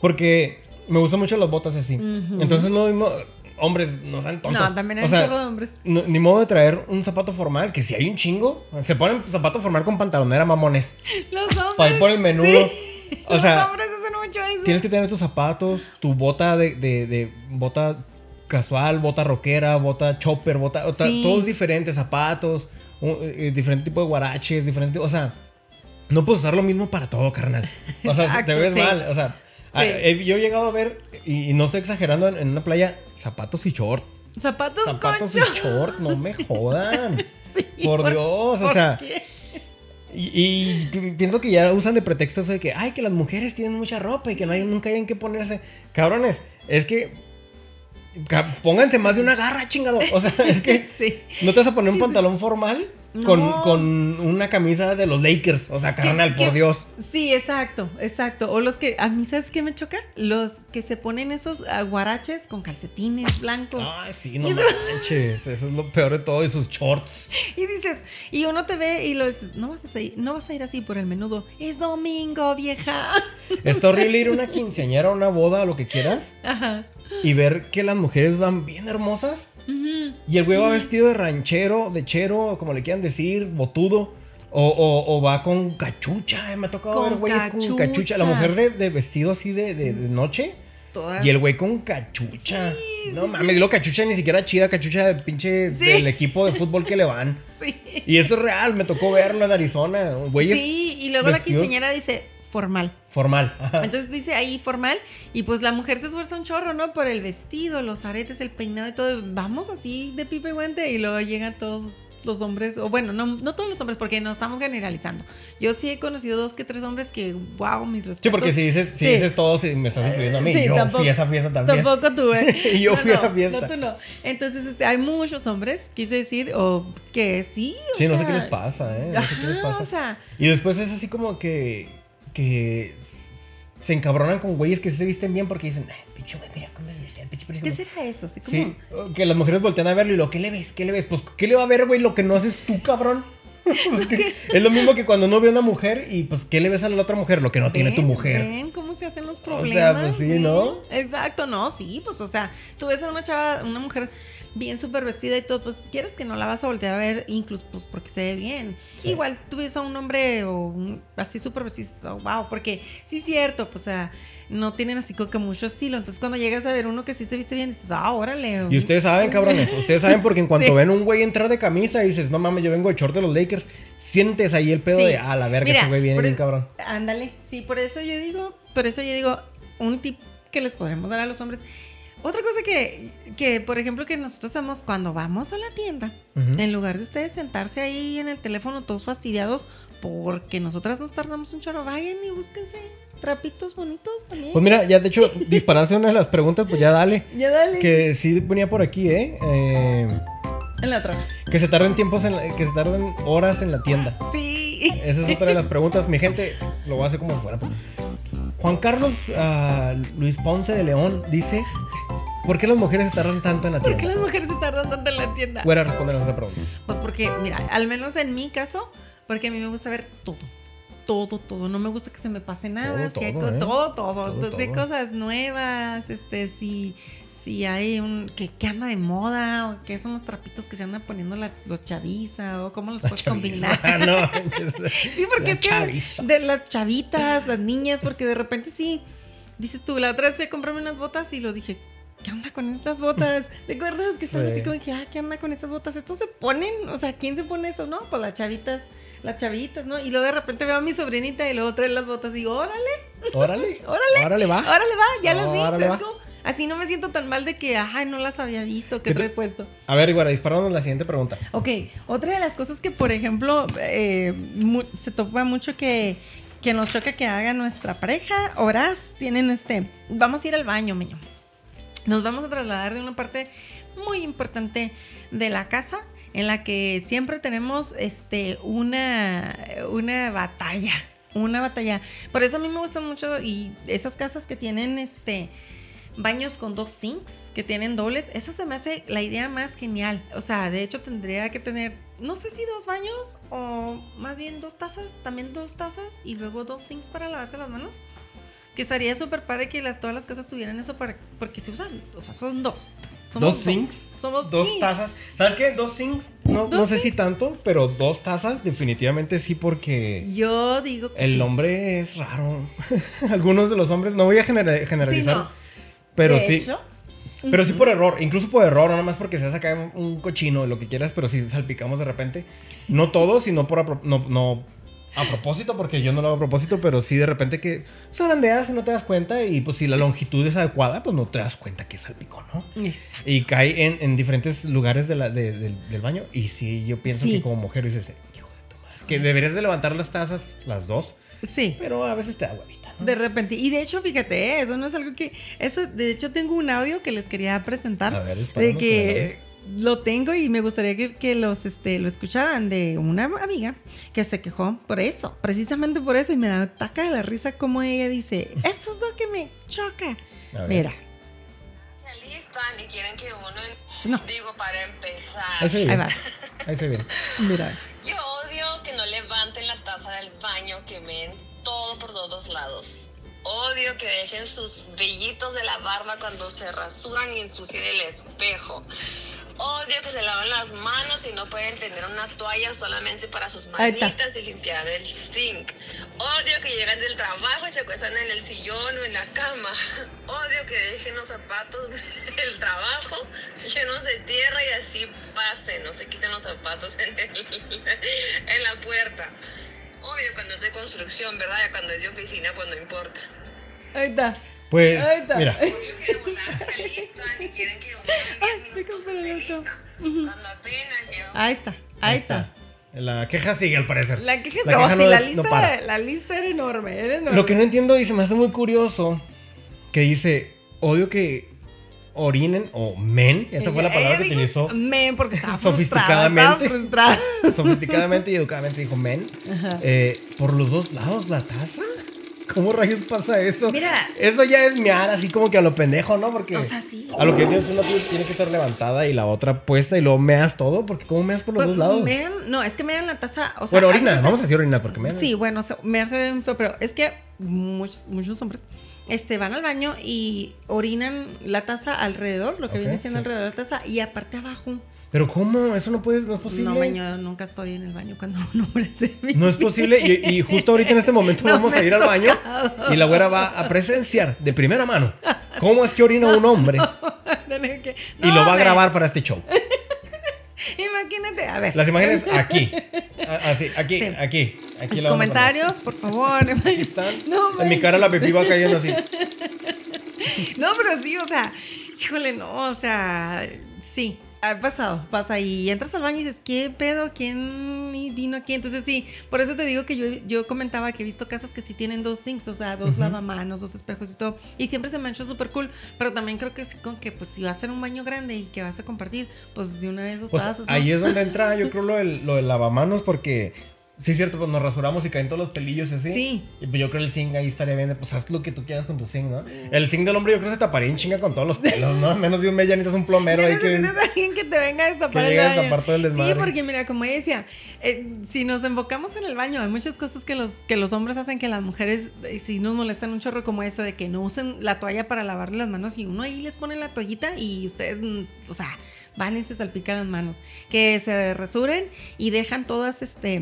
Porque me gustan mucho las botas así. Entonces no mismo hombres no sean tontos. No, también hay un chorro de hombres. ni modo de traer un zapato formal, que si hay un chingo, se ponen zapato formal con pantalonera mamones. Los hombres. Para ir por el menudo. O sea, Los hombres hacen mucho eso. Tienes que tener tus zapatos, tu bota de, de, de bota casual, bota rockera, bota chopper, bota, todos diferentes, zapatos, eh, diferente tipo de guaraches, diferente, o sea, no puedes usar lo mismo para todo, carnal. O sea, te ves mal, o sea, Ah, yo he llegado a ver, y, no estoy exagerando, en, una playa, zapatos y short. Zapatos, zapatos y short, no me jodan. por, Dios, o sea. Y, pienso que ya usan de pretexto eso de que, ay, que las mujeres tienen mucha ropa y que no hay, nunca hay en qué ponerse. Cabrones, es que pónganse más de una garra, chingado. O sea, es que no te vas a poner un pantalón formal con, una camisa de los Lakers. O sea, carnal, por Dios. Sí, exacto, exacto. O los que, a mí, ¿sabes qué me choca? Los que se ponen esos guaraches con calcetines blancos. Ay, sí, no manches. Eso es lo peor de todo, y sus shorts. Y dices, y uno te ve y lo dices, no vas a ir, no vas a ir así por el menudo. Es domingo, vieja. Está horrible ir a una quinceañera, a una boda, o lo que quieras. Ajá. Y ver que las mujeres van bien hermosas. Y el güey va vestido de ranchero, de chero, como le quieran decir, botudo. O, va con cachucha. Me ha tocado ver güeyes con cachucha. La mujer de, vestido así de, noche. Y el güey con cachucha. no mames, lo cachucha ni siquiera chida, cachucha de pinche del equipo de fútbol que le van. Sí. Y eso es real, me tocó verlo en Arizona. Güeyes sí, y luego la quinceañera dice, formal. Formal. Entonces dice ahí formal y pues la mujer se esfuerza un chorro, ¿no? Por el vestido, los aretes, el peinado y todo. Vamos así de pipe guante y luego llegan todos los hombres, o bueno, no, no todos los hombres, porque no estamos generalizando. Yo sí he conocido dos que tres hombres que, wow, mis respetos. Sí, porque si dices, si Sí. dices todos, me estás incluyendo a mí. Sí, yo tampoco- fui a esa fiesta también. Tampoco tú, ¿eh? Y yo fui a esa no, fiesta. No, tú no. Entonces, este, hay muchos hombres, quise decir, o que sí. o Sí, no sé qué les pasa, ¿eh? No sé qué les pasa. O sea, Y después es así como que. Que se encabronan con güeyes que se visten bien porque dicen, ay, pinche güey, mira cómo se pinche ¿qué güey". será eso? Sí, que las mujeres voltean a verlo y lo, ¿qué le ves? ¿Qué le ves? Pues, ¿qué le va a ver, güey, lo que no haces tú, cabrón? Pues que es lo mismo que cuando uno ve a una mujer y, pues, ¿qué le ves a la otra mujer? Lo que no tiene tu mujer. Ven cómo se hacen los sea, problemas. pues sí. ¿no? Exacto, no, sí, pues, o sea, tú ves a una chava, una mujer bien súper vestida y todo, pues quieres que no la vas a voltear a ver, incluso pues porque se ve bien. Sí. Igual tú ves a un hombre o un- así súper vestido, oh, wow, porque sí es cierto, pues, o sea, no tienen así como que mucho estilo. Entonces, cuando llegas a ver uno que sí se viste bien, dices, ah, órale. Y ustedes saben, cabrones, ustedes saben porque en cuanto Sí. ven un güey entrar de camisa y dices, no mames, yo vengo de short de los Lakers, sientes ahí el pedo Sí. de, ah, la verga, Mira, ese güey viene bien cabrón. Ándale, sí, por eso yo digo, por eso yo digo, un tip que les podremos dar a los hombres. Otra cosa que, que, por ejemplo, que nosotros hacemos cuando vamos a la tienda, en lugar de ustedes sentarse ahí en el teléfono todos fastidiados, porque nosotras nos tardamos un chorro, vayan y búsquense trapitos bonitos también. Pues mira, ya de hecho, disparaste una de las preguntas, pues ya dale. ya dale. Que sí ponía por aquí, ¿eh? Eh, En la otra. que se tarden tiempos en la- que se tarden horas en la tienda. Sí. Esa es otra de las preguntas. Mi gente, lo voy a hacer como fuera. pues. Juan Carlos ah, Luis Ponce de León dice: ¿Por qué las mujeres se tardan tanto en la ¿Por tienda? qué las mujeres se tardan tanto en la tienda? Fuera a respondernos esa pregunta. Pues porque, mira, al menos en mi caso, porque a mí me gusta ver todo. Todo, todo. No me gusta que se me pase nada. Todo, si hay todo, ¿eh? todo, todo. Todo, Entonces, hay todo. cosas nuevas, este, si, si hay un. que, que anda de moda, o que son los trapitos que se andan poniendo la, los chaviza, o cómo los puedes Chaviza, combinar. no. Sí, porque es que chaviza. de las chavitas, las niñas, porque de repente sí, dices tú, la otra vez fui a comprarme unas botas y lo dije, ¿qué onda con estas botas? ¿Te acuerdas que están Sí. así como que, ah, ¿qué onda con estas botas? ¿Estos se ponen? O sea, ¿quién se pone eso? No, pues las chavitas, las chavitas, ¿no? Y luego de repente veo a mi sobrinita y luego trae las botas y digo, órale, Órale. órale, Órale, va. órale, va, ya las vi. Así no me siento tan mal de que, ay, no las había visto, que ¿Qué te- trae puesto. A ver, Iguara, disparamos la siguiente pregunta. Ok, otra de las cosas que, por ejemplo, eh, se topa mucho que, que nos choca que haga nuestra pareja, horas tienen este, vamos a ir al baño, niño. Nos vamos a trasladar de una parte muy importante de la casa en la que siempre tenemos este, una, una batalla, una batalla. Por eso a mí me gustan mucho y esas casas que tienen este baños con dos sinks que tienen dobles, eso se me hace la idea más genial. O sea, de hecho tendría que tener, no sé si dos baños o más bien dos tazas, también dos tazas y luego dos sinks para lavarse las manos. Que estaría súper padre que las, todas las casas tuvieran eso para, porque se usan, o sea, son dos. Somos ¿Dos sinks? Somos Dos sí. tazas. ¿Sabes qué? Dos sinks. No, ¿Dos no sé si tanto, pero dos tazas definitivamente sí porque Yo digo que el sí. hombre es raro. Algunos de los hombres, no voy a genera- Sí, generalizar, no. Pero De sí. hecho, Pero sí por error, incluso por error, no nada más porque seas acá un- cochino, lo que quieras, pero sí salpicamos de repente. No todos, sino por no, no a propósito, porque yo no lo hago a propósito, pero sí de repente que zarandeas y no te das cuenta y pues si la longitud es adecuada, pues no te das cuenta que salpicó, ¿no? Exacto. Y cae en, en diferentes lugares de la- de- del, del baño y sí, yo pienso Sí. que como mujer dices, hijo de tu madre, que deberías de levantar las tazas, las dos, Sí. pero a veces te da huevita, ¿no? De repente. Y de hecho, fíjate, ¿eh? eso no es algo que. Eso, de hecho, tengo un audio que les quería presentar. A ver, de que lo tengo y me gustaría que, que los este, lo escucharan de una amiga que se quejó por eso, precisamente por eso. Y me da ataca de la risa como ella dice: Eso es lo que me choca. Mira, se alistan y quieren que uno, No. digo, para empezar. Ahí se ve ahí se ve bien. Mira. Yo odio que no levanten la taza del baño, que ven todo por todos lados. Odio que dejen sus vellitos de la barba cuando se rasuran y ensucien el espejo. Odio que se lavan las manos y no pueden tener una toalla solamente para sus manitas y limpiar el zinc. Odio que llegan del trabajo y se acuestan en el sillón o en la cama. Odio que dejen los zapatos del trabajo llenos de tierra y así pasen, no se quiten los zapatos en, el- en la puerta. Obvio cuando es de construcción, ¿verdad? Ya Cuando es de oficina, pues no importa. Ahí está. Pues, Ahí está. mira. Odio que de volar se y quieren que uno en 10 me minutos compré esté el otro. lista. Cuando apenas lleva Ahí está. Ahí está. La queja sigue al parecer. La queja, La no, queja sí, no- la, no lista, para. la lista era enorme, era enorme. Lo que no entiendo y se me hace muy curioso que dice, odio que orinen o men, esa fue la palabra que utilizó Men, porque estaba Sofisticadamente. estaba frustrada. sofisticadamente y educadamente dijo men, eh, por los dos lados la taza. ¿Cómo rayos pasa eso? Mira. Eso ya es miar así como que a lo pendejo, ¿no? Porque O sea, sí. a lo que entiendo es una tiene que estar levantada y la otra puesta y luego meas todo, porque ¿cómo meas por los Pues, dos lados? mean- no, es que me dan la taza. O sea, bueno, orina, vamos a decir orina porque mean. Sí, bueno, o sea, me hace bien feo, pero es que muchos, muchos hombres este, van al baño y orinan la taza alrededor, lo que Ok, viene siendo sí. alrededor de la taza, y aparte abajo. Pero ¿cómo? Eso no puedes, no es posible. No, yo nunca estoy en el baño cuando un hombre se No es posible. Y, y justo ahorita en este momento No vamos a ir al baño y la güera va a presenciar de primera mano cómo es que orina un hombre y No, lo va a grabar para este show. Imagínate, a ver. Las imágenes aquí. Así, aquí, Sí. aquí. Aquí Los comentarios, por favor. Aquí están. No, en mi cara la pipí va cayendo así. No, pero sí, o sea, híjole, no, o sea, sí, ha pasado, pasa y entras al baño y dices, ¿qué pedo? ¿Quién vino aquí? Entonces sí, por eso te digo que yo, yo comentaba que he visto casas que sí tienen dos sinks, o sea, dos lavamanos, dos espejos y todo, y siempre se hecho súper cool, pero también creo que sí, con que pues si vas a hacer un baño grande y que vas a compartir, pues de una vez dos Pues tazas, ¿no? ahí es donde entra, yo creo, lo del, lo del lavamanos, porque sí es cierto, pues nos rasuramos y caen todos los pelillos y así. Sí. Y pues yo creo el zinc ahí estaría bien, pues haz lo que tú quieras con tu zinc, ¿no? El zinc del hombre yo creo que se taparía en chinga con todos los pelos, ¿no? Menos de un mes ya necesitas un plomero ahí que... necesitas a alguien que te venga a destapar que el a destapar todo el desmadre. Sí, porque mira, como ella decía, eh, si nos enfocamos en el baño, hay muchas cosas que los, que los hombres hacen que las mujeres eh, sí nos molestan un chorro, como eso de que no usen la toalla para lavarle las manos y uno ahí les pone la toallita y ustedes, mm, o sea, van y se salpican las manos. Que se rasuren y dejan todas, este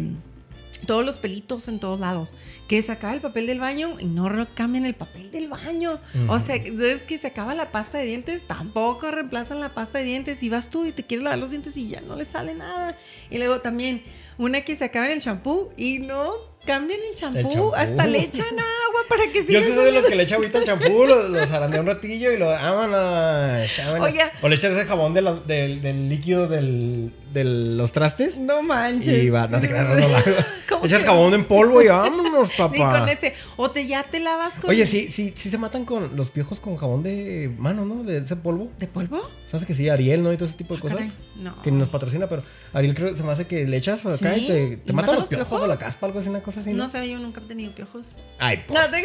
todos los pelitos en todos lados. Que se acaba el papel del baño y no cambian el papel del baño. O sea, es que se acaba la pasta de dientes, tampoco reemplazan la pasta de dientes. Y vas tú y te quieres lavar los dientes y ya no le sale nada. Y luego también, una que se acaba en el champú y no cambian el champú, hasta le echan agua para que siga Yo soy de los que le echa agüita al champú, lo, lo zarandea un ratillo y lo vámonos, vámonos. Oye. O le echas ese jabón de la- del, del líquido del, de los trastes. No manches. Y va, no te creas, no hago. ¿Cómo Echas que jabón en polvo y vámonos, Ni con papá. ese. O te ya te lavas con. Oye, sí, sí, sí se matan con los piojos con jabón de mano, ¿no? De ese polvo. ¿De polvo? ¿Sabes que sí? Ariel, ¿no? Y todo ese tipo de Ah, cosas. caray, No. Que nos patrocina, pero Ariel creo que se me hace que le echas acá Sí, y te, te ¿y matan mata los los piojos, piojos? o la caspa, algo así, una cosa así, ¿no? No sé, yo nunca he tenido piojos. Ay, por No, te-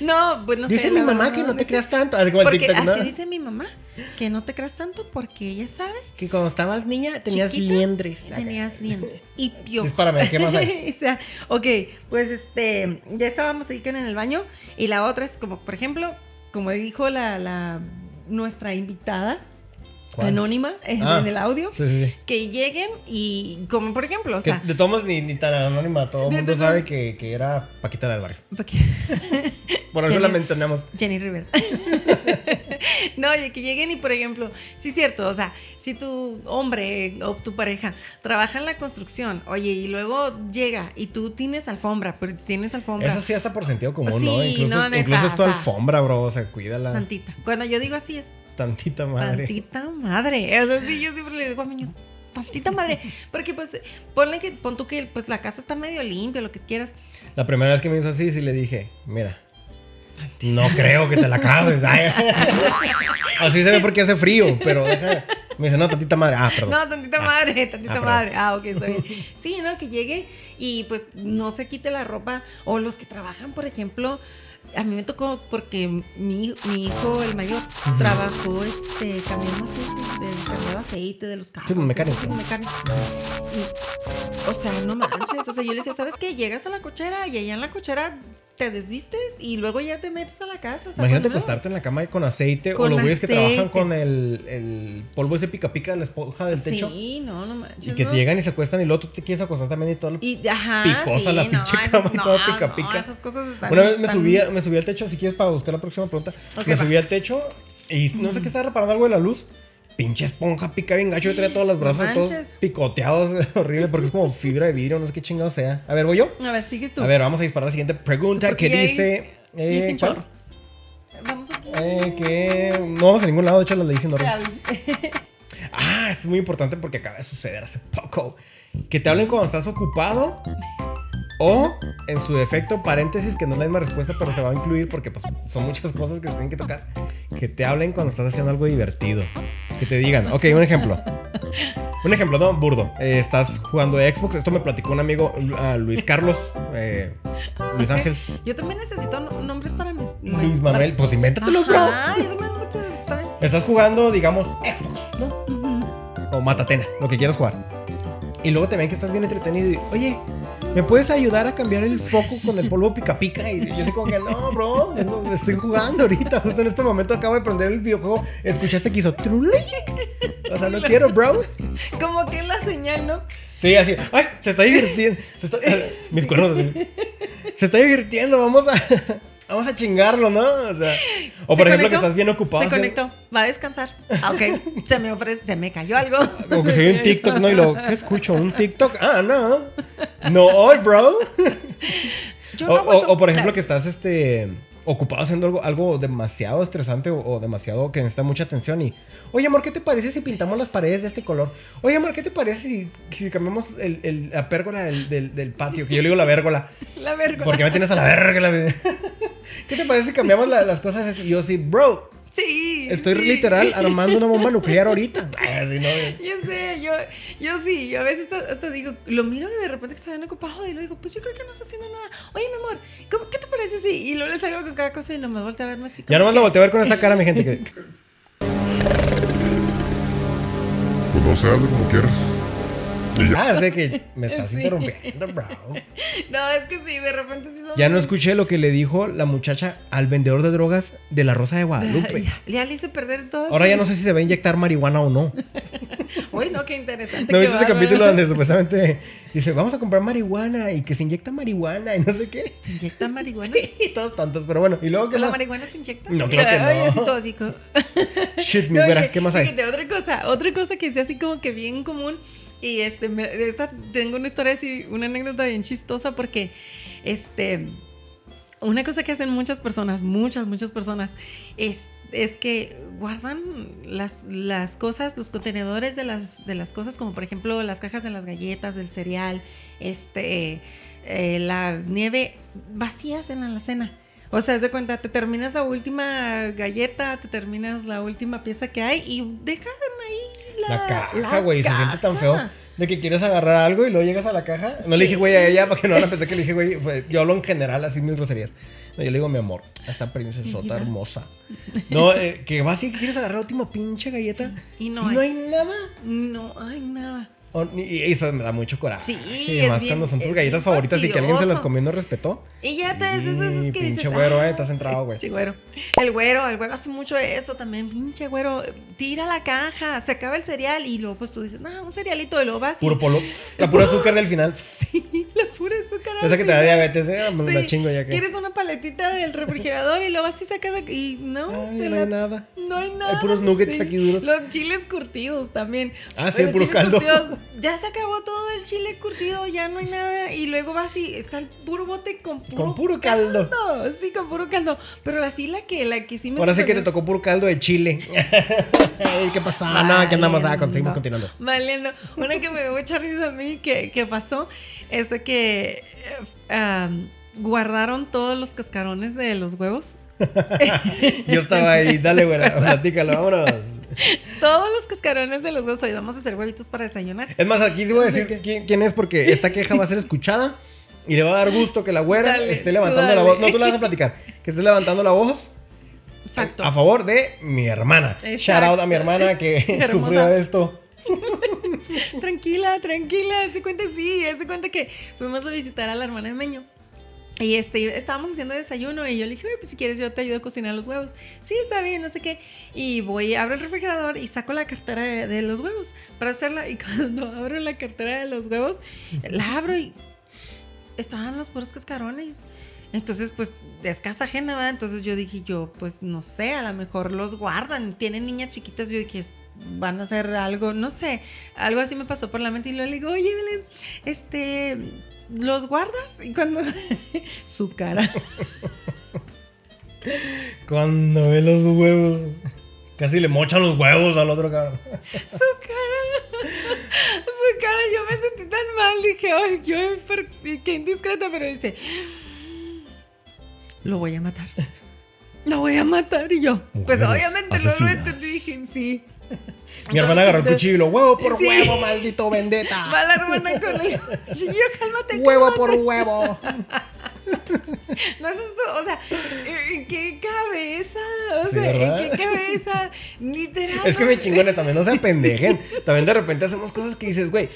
no, pues no sé. Dice mi mamá verdad, que no te creas tanto. Así como el así ¿no? dice mi mamá, que no te creas tanto porque ella sabe Que cuando estabas niña tenías Chiquita, liendres. Tenías dientes y piojos. Dispárame, ¿qué más hay? o sea, ok, pues este, ya estábamos ahí en el baño y la otra es como, por ejemplo, como dijo la, la nuestra invitada ¿Cuál? anónima en, Ah, en el audio, Sí, sí, sí. que lleguen y como por ejemplo, o Que sea, de todos ni, ni tan anónima, todo el mundo sabe que, que era Paquita del barrio. porque- Por algo Jenny- la mencionamos. Jenny Rivera. no, oye, que lleguen y, por ejemplo, sí es cierto, o sea, si tu hombre o tu pareja trabaja en la construcción, oye, y luego llega y tú tienes alfombra, pero tienes alfombra Eso sí hasta por sentido común, ¿no? Incluso, no, neta, incluso es tu o sea, alfombra, bro. O sea, cuídala. tantita. Cuando yo digo así es Tantita madre. tantita madre. O sea, sí, yo siempre le digo a mi niño, tantita madre. Porque pues, ponle que, pon tú que pues la casa está medio limpia, lo que quieras. La primera vez que me hizo así, sí le dije, mira, no creo que te la acabes. Ay. así se ve porque hace frío, pero deja. Me dice, no, tantita madre. Ah, perdón. No, tantita Ah. madre, tantita Ah, madre. Ah, ok, está bien. Sí, ¿no? Que llegue y pues no se quite la ropa. O los que trabajan, por ejemplo, a mí me tocó porque mi, mi hijo, el mayor, trabajó este, cambiando aceite, de, cambiando aceite de los carros. Sí, un mecánico. Mecánico. Y, o sea, no manches. O sea, yo le decía, ¿sabes qué? Llegas a la cochera y allá en la cochera te desvistes y luego ya te metes a la casa. O sea, Imagínate acostarte en la cama con aceite o los güeyes que trabajan con el, el polvo ese pica pica de la esponja del techo. Sí, no, no manches. Y que ¿no? te llegan y se acuestan y luego tú te quieres acostar también y todo. Y, ajá, picosa sí, la no, pinche esas- cama y todo pica, no, pica. esas cosas están- Una vez me subí, me subí al techo, si quieres para buscar la próxima pregunta. Me va. subí al techo y no sé qué estaba reparando algo de la luz. Pinche esponja pica bien gacho. Traía todos los No brazos todos picoteados. horrible porque es como fibra de vidrio, no sé qué chingado sea. A ver, voy yo. A ver, sigues tú. A ver, vamos a disparar la siguiente pregunta que dice. Eh. Vamos aquí. Eh, que no vamos a ningún lado, de hecho las leí sin. Ah, es muy importante porque acaba de suceder hace poco. Que te hablen cuando estás ocupado. O, en su defecto, paréntesis, que no es la misma respuesta, pero se va a incluir porque pues, son muchas cosas que se tienen que tocar. Que te hablen cuando estás haciendo algo divertido. Que te digan, ok, un ejemplo. Un ejemplo, no, burdo. Eh, estás jugando Xbox. Esto me platicó un amigo, uh, Luis Carlos, eh, Luis Ángel. Yo también necesito no- nombres para mis. Luis Manuel, pues invéntatelos, bro. Ah, yo también. Estás jugando, digamos, Xbox, ¿no? O Matatena, lo que quieras jugar. Y luego te ven que estás bien entretenido y, oye, ¿me puedes ayudar a cambiar el foco con el polvo pica pica? Y yo así como que, no, bro, no, estoy jugando ahorita. Justo en este momento acabo de prender el videojuego. ¿Escuchaste que hizo trulli? O sea, no quiero, bro. Como que la señal, ¿no? Sí, así, ay, se está divirtiendo. Se está- mis cuernos así. Se está divirtiendo, vamos a, vamos a chingarlo, ¿no? O sea, o ¿Se por ejemplo que estás bien ocupado. Se conectó. Va a descansar. Ah, ok. Se me ofrece, se me cayó algo. Como que se ve un TikTok, ¿no? Y luego, ¿qué escucho? ¿Un TikTok? Ah, no. No hoy, bro. Yo O, no o- o, por ejemplo que estás este ocupado haciendo algo, algo demasiado estresante o, o demasiado que necesita mucha atención y oye amor ¿qué te parece si pintamos las paredes de este color? oye amor ¿qué te parece si, si cambiamos el, el- la pérgola del, del- del patio? que yo le digo la vérgola La verga. porque me tienes a la verga ¿qué te parece si cambiamos la- las cosas? y yo sí bro Sí. estoy sí. literal armando una bomba nuclear ahorita así, ¿no? Yo sé, yo, yo sí, yo a veces hasta, hasta digo, lo miro y de repente que está bien ocupado y luego digo, pues yo creo que no está haciendo nada. Oye, mi amor, ¿cómo- ¿qué te parece si? Y luego le salgo con cada cosa y no me voltea a verme así. ya nomás que- lo volteo a ver con esta cara mi gente que Pues no sé, hazlo como quieras. Ya. ah, sé que me estás Sí. interrumpiendo bro No, es que sí, de repente sí son. Ya no escuché lo que le dijo la muchacha al vendedor de drogas de la Rosa de Guadalupe. Ya, ya le hice perder todo. Ahora ya no sé si se va a inyectar marihuana o no. Uy, no, qué interesante. ¿No viste ese capítulo donde supuestamente dice, vamos a comprar marihuana y que se inyecta marihuana y no sé qué? ¿Se inyecta marihuana? Sí, todos tantos, pero bueno. ¿Y luego qué ¿Con la más? marihuana se inyecta? No, claro que no. Ay, así todo así como- Shit, mi No, güera, ¿qué más hay? otra cosa, otra cosa que sea así como que bien común. Y este, me- esta tengo una historia así, una anécdota bien chistosa porque, este, una cosa que hacen muchas personas, muchas, muchas personas, es, es que guardan las, las cosas, los contenedores de las, de las cosas, como por ejemplo las cajas de las galletas, del cereal, este, eh, la nieve, vacías en la alacena. O sea, haz de cuenta, te terminas la última galleta, te terminas la última pieza que hay y dejan ahí la, La caja, la güey, se siente tan feo. De que quieres agarrar algo y luego llegas a la caja. No le dije, güey, a ella, porque no van a pensar que le dije, güey. yo hablo en general, así mis groserías. No, yo le digo, mi amor, esta princesota hermosa. No, eh, que vas y quieres agarrar la última pinche galleta. Y y no no, hay. hay nada. No hay nada. O- y eso me da mucho coraje. Sí, Y más cuando son tus galletas favoritas y que alguien se las comió y no respetó. Y ya te es que pinche dices, güero, eh, "Ay, estás centrado, güey". Pinche güero. El güero, el güero hace mucho eso también. Pinche güero, tira la caja, se acaba el cereal y luego pues tú dices, no, un cerealito y lo vas. Puro polo. La pura azúcar del final. Sí, la pura azúcar. Esa que te da diabetes, eh. Me la Sí, chingo ya que. Quieres una paletita del refrigerador y lo vas y sacas y no, Ay, te no la- hay nada. No hay nada. puros nuggets aquí duros. Los chiles curtidos también. Ah, sí, el puro caldo. curtidos, ya se acabó todo el chile curtido, ya no hay nada. Y luego vas y está el puro bote con puro, Con puro caldo. Sí, con puro caldo. Pero así la que, la que sí me Ahora sí que te tocó puro caldo de chile. ¿Qué pasa? No, que andamos. Ah, seguimos Valiendo. continuando. Valiendo. Una que me dio mucha risa a mí que, que pasó es de que eh, guardaron todos los cascarones de los huevos. Yo estaba ahí. Dale, güera. Platícalo, vámonos. Todos los cascarones de los huevos. Hoy vamos a hacer huevitos para desayunar. Es más, aquí sí voy a decir quién, quién es porque esta queja va a ser escuchada y le va a dar gusto que la güera Dale, esté levantando la voz. No, tú la vas a platicar. Que estés levantando la voz Exacto. a favor de mi hermana. Exacto. Shout out a mi hermana que sufrió de esto. Tranquila, tranquila. Se cuenta, sí. Se cuenta que fuimos a visitar a la hermana de Meño. Y este, estábamos haciendo desayuno y yo le dije, pues si quieres yo te ayudo a cocinar los huevos. Sí, está bien, no sé qué. Y voy, abro el refrigerador y saco la cartera de, de los huevos para hacerla. Y cuando abro la cartera de los huevos, la abro y estaban los puros cascarones. Entonces, pues, es casa ajena, ¿verdad? Entonces yo dije, yo, pues, no sé, a lo mejor los guardan. Tienen niñas chiquitas, yo dije, van a hacer algo, no sé, algo así me pasó por la mente y luego le digo, oye, Belén, este, ¿los guardas? Y cuando, su cara, Cuando ve los huevos. Casi le mochan los huevos al otro cabrón. Su cara. Su cara, yo me sentí tan mal. Dije, ay, yo, qué indiscreta, pero dice, lo voy a matar. Lo voy a matar. Y yo, pues obviamente no lo asesinas. entendí. Dije, sí. Mi hermana agarró el cuchillo y lo huevo por Sí. huevo, maldito vendetta. Va la hermana con el cuchillo, cálmate. Huevo cálmate. por huevo. No es esto, o sea, ¿en qué cabeza? O Sí, sea, ¿verdad? ¿en qué cabeza? Literal. Es que me chingones también, no se pendejen. También de repente hacemos cosas que dices, güey.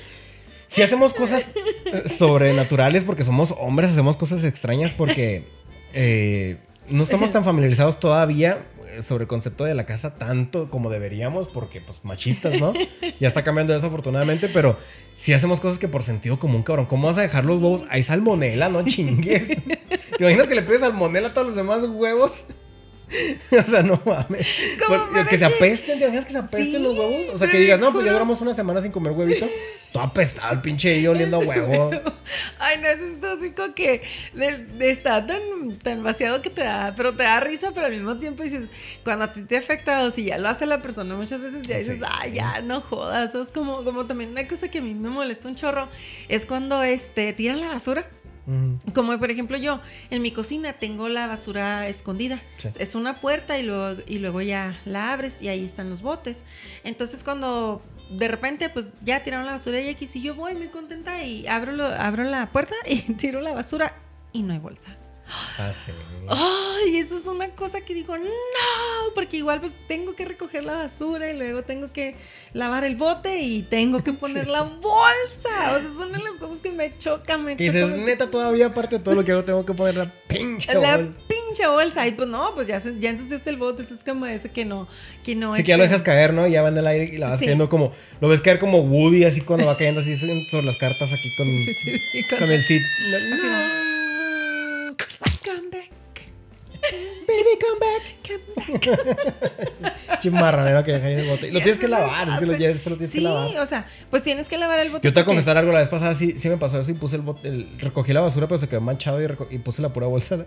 Si hacemos cosas eh, sobrenaturales porque somos hombres, hacemos cosas extrañas porque eh, no estamos tan familiarizados todavía eh, sobre el concepto de la casa tanto como deberíamos porque, pues, machistas, ¿no? Ya está cambiando eso afortunadamente, pero si hacemos cosas que por sentido común, cabrón, ¿cómo vas a dejar los huevos? Hay salmonela, no chingues. ¿Te imaginas que le pides salmonela a todos los demás huevos? o sea, no mames. ¿Cómo Por- que se apesten, ¿te imaginas que se apesten Sí, los huevos? O sea, que digas, no, pues ya duramos una semana sin comer huevito. Todo apestado, el pinche yo oliendo a huevo. Ay, no, eso es tóxico que de- de- está tan, tan vaciado que te da, pero te da risa, pero al mismo tiempo dices, cuando a ti te afecta o si ya lo hace la persona, muchas veces ya dices, Sí. ay, ya, no jodas. Eso es como, como también una cosa que a mí me molesta un chorro, es cuando este, tiran la basura. Como por ejemplo yo, en mi cocina tengo la basura escondida. Sí. Es una puerta y luego, y luego ya la abres y ahí están los botes. Entonces cuando de repente pues ya tiraron la basura y X y yo voy muy contenta y abro, lo- abro la puerta y tiro la basura y no hay bolsa. Ah, sí. Ay, eso es una cosa que digo, no, porque igual pues tengo que recoger la basura y luego tengo que lavar el bote y tengo que poner la bolsa. O sea, es una de las cosas que me choca, me Que choca. dices, me neta, todavía aparte de todo lo que hago, tengo que poner la pinche la bol- pinche bolsa. Y pues no, pues ya, ya ensuciaste el bote. Es como ese que no, que no Sí, que ya lo dejas caer, ¿no? Ya va en el aire y la vas Sí. cayendo como. Lo ves caer como Woody, así cuando va cayendo así sobre las cartas aquí con, Sí, sí, sí, con- con el Cid. Come back, Baby, come back. come back. Chimarranero que deja ahí en el bote. Lo tienes que lavar, es que lo, ya después lo tienes Sí, que lavar. o sea, pues tienes que lavar el bote. Yo te voy a confesar algo, la vez pasada sí, sí me pasó eso y puse el bote, el- recogí la basura pero se quedó manchado y, puse la pura bolsa.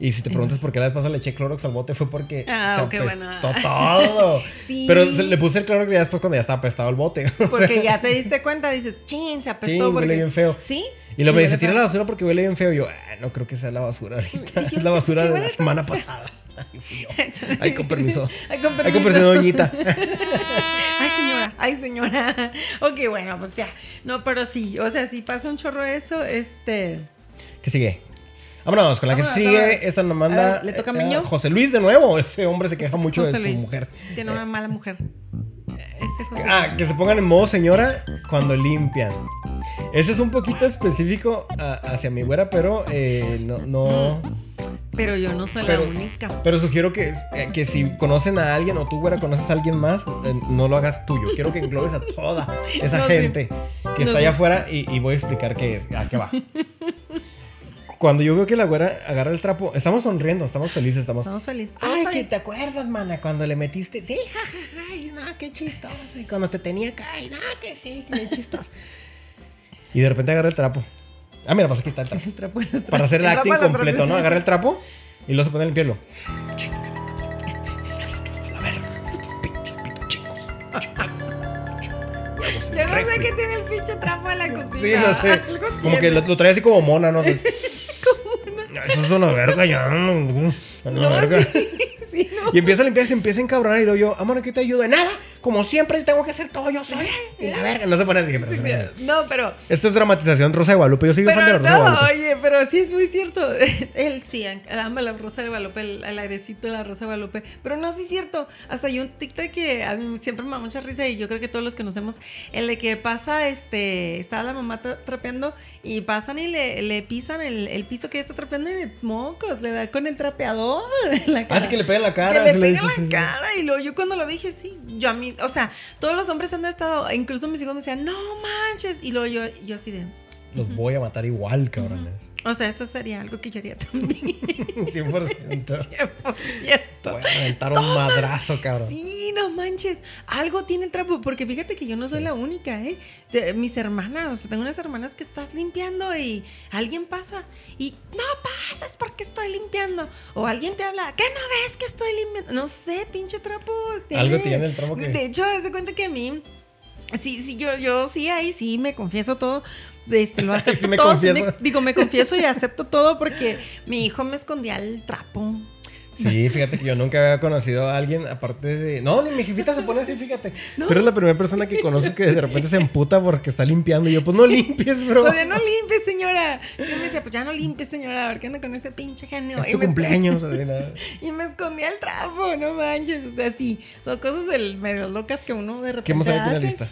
Y si te preguntas por qué la vez pasada le eché Clorox al bote fue porque Ah, se ok, apestó bueno. todo. Sí. Pero le puse el Clorox ya después cuando ya estaba apestado el bote. O sea, Porque ya te diste cuenta, dices, chin, se apestó. Sí, porque... bien feo. Sí. Y lo me dice, tira la basura porque huele bien feo. Y yo, "Ah, no creo que sea la basura ahorita. Es "Sí, la basura ¿por qué de la semana pasada. Ay, fui yo. Ay, con permiso. Ay, con con permiso. permiso, doñita. Ay, señora, ay, señora. Ok, bueno, pues ya. No, pero sí, o sea, si pasa un chorro eso, este. ¿Qué sigue? Vámonos con la que Vámonos, sigue. vámonos. Esta nos manda ¿le toca a eh? José Luis de nuevo. Ese hombre se queja mucho José de su Luis. mujer. Tiene una mala mujer. Ese José Ah, que se pongan en modo señora cuando limpian. Ese es un poquito específico a- hacia mi güera, pero eh, no, no. Pero yo no soy Pero- la única. Pero sugiero que, eh, que si conocen a alguien o tú, güera, conoces a alguien más, eh, no lo hagas tuyo. Quiero que englobes a toda esa No, sí. gente que No, está sí. allá afuera y, y voy a explicar qué es. ¿A qué va? Cuando yo veo que la güera agarra el trapo, estamos sonriendo, estamos felices, estamos. Estamos felices. Ay, que te acuerdas, mana, cuando le metiste. Sí, jajaja, ay, no, qué chistoso. Y cuando te tenía acá, ay, no, que sí, que bien chistoso. y de repente agarra el trapo. Ah, mira, pasa aquí está el trapo. El en Para hacer el acting en completo, ¿no? Agarra el trapo y luego se pone a limpiarlo. Yo no sé qué tiene el pinche trapo en la cocina. Sí, no sé. Algo Como que lo, lo trae así como mona, ¿no? Eso es una verga ya. Verga. sí, sí, no. Y empieza a limpiar, se empieza a encabronar y luego yo, amor, ¿qué te ayudo? De nada, como siempre tengo que hacer todo yo sola. Y la verga, no se pone así. pero Sí, No, pero. Esto es dramatización Rosa de Guadalupe. Yo soy fan de la Rosa de no, Guadalupe. oye, pero sí es muy cierto. Él sí, ama la Rosa de Guadalupe, el, el airecito de la Rosa de Guadalupe. Pero no, sí es cierto. Hasta hay un TikTok que a mí siempre me da mucha risa y yo creo que todos los conocemos. El de que pasa, este, está la mamá tra- trapeando y pasan y le, le pisan el, el piso que ella está trapeando y mocos, le da con el trapeador en la cara. Así Ah, que le pega la cara. Que le pega la cara y luego yo cuando lo dije, sí, yo a mí, o sea, todos los hombres han estado, incluso mis hijos me decían, no manches, y luego yo, yo así de, Los voy a matar igual, cabrones. o sea, eso sería algo que yo haría también. 100%. 100%. Voy a aventar un madrazo, cabrón. Sí, no manches, algo tiene el trapo, porque fíjate que yo no soy la única, ¿eh? De- mis hermanas, o sea, tengo unas hermanas que estás limpiando y alguien pasa y no pasas porque estoy limpiando. O alguien te habla, ¿qué no ves que estoy limpiando? No sé, pinche trapo. Algo tiene el trapo que- De hecho, de cuenta que a mí, sí, sí, yo, yo sí, ahí sí me confieso todo. Este, lo acepto Sí me todo. confieso. Digo, me confieso y acepto todo porque mi hijo me escondía el trapo. Sí, fíjate que yo nunca había conocido a alguien aparte de. No, ni mi jefita se pone así, fíjate. Tú eres la primera persona que conozco que de repente se emputa porque está limpiando. Y yo, pues no limpies, bro. O sea, no limpies, señora. Sí, me decía, pues ya no limpies, señora. A ver qué anda con ese pinche genio. Es Y tu cumpleaños. así, nada. Y me escondía el trapo, no manches. O sea, sí, son cosas del- medio locas que uno de repente. ¿Qué hemos ahí en la lista?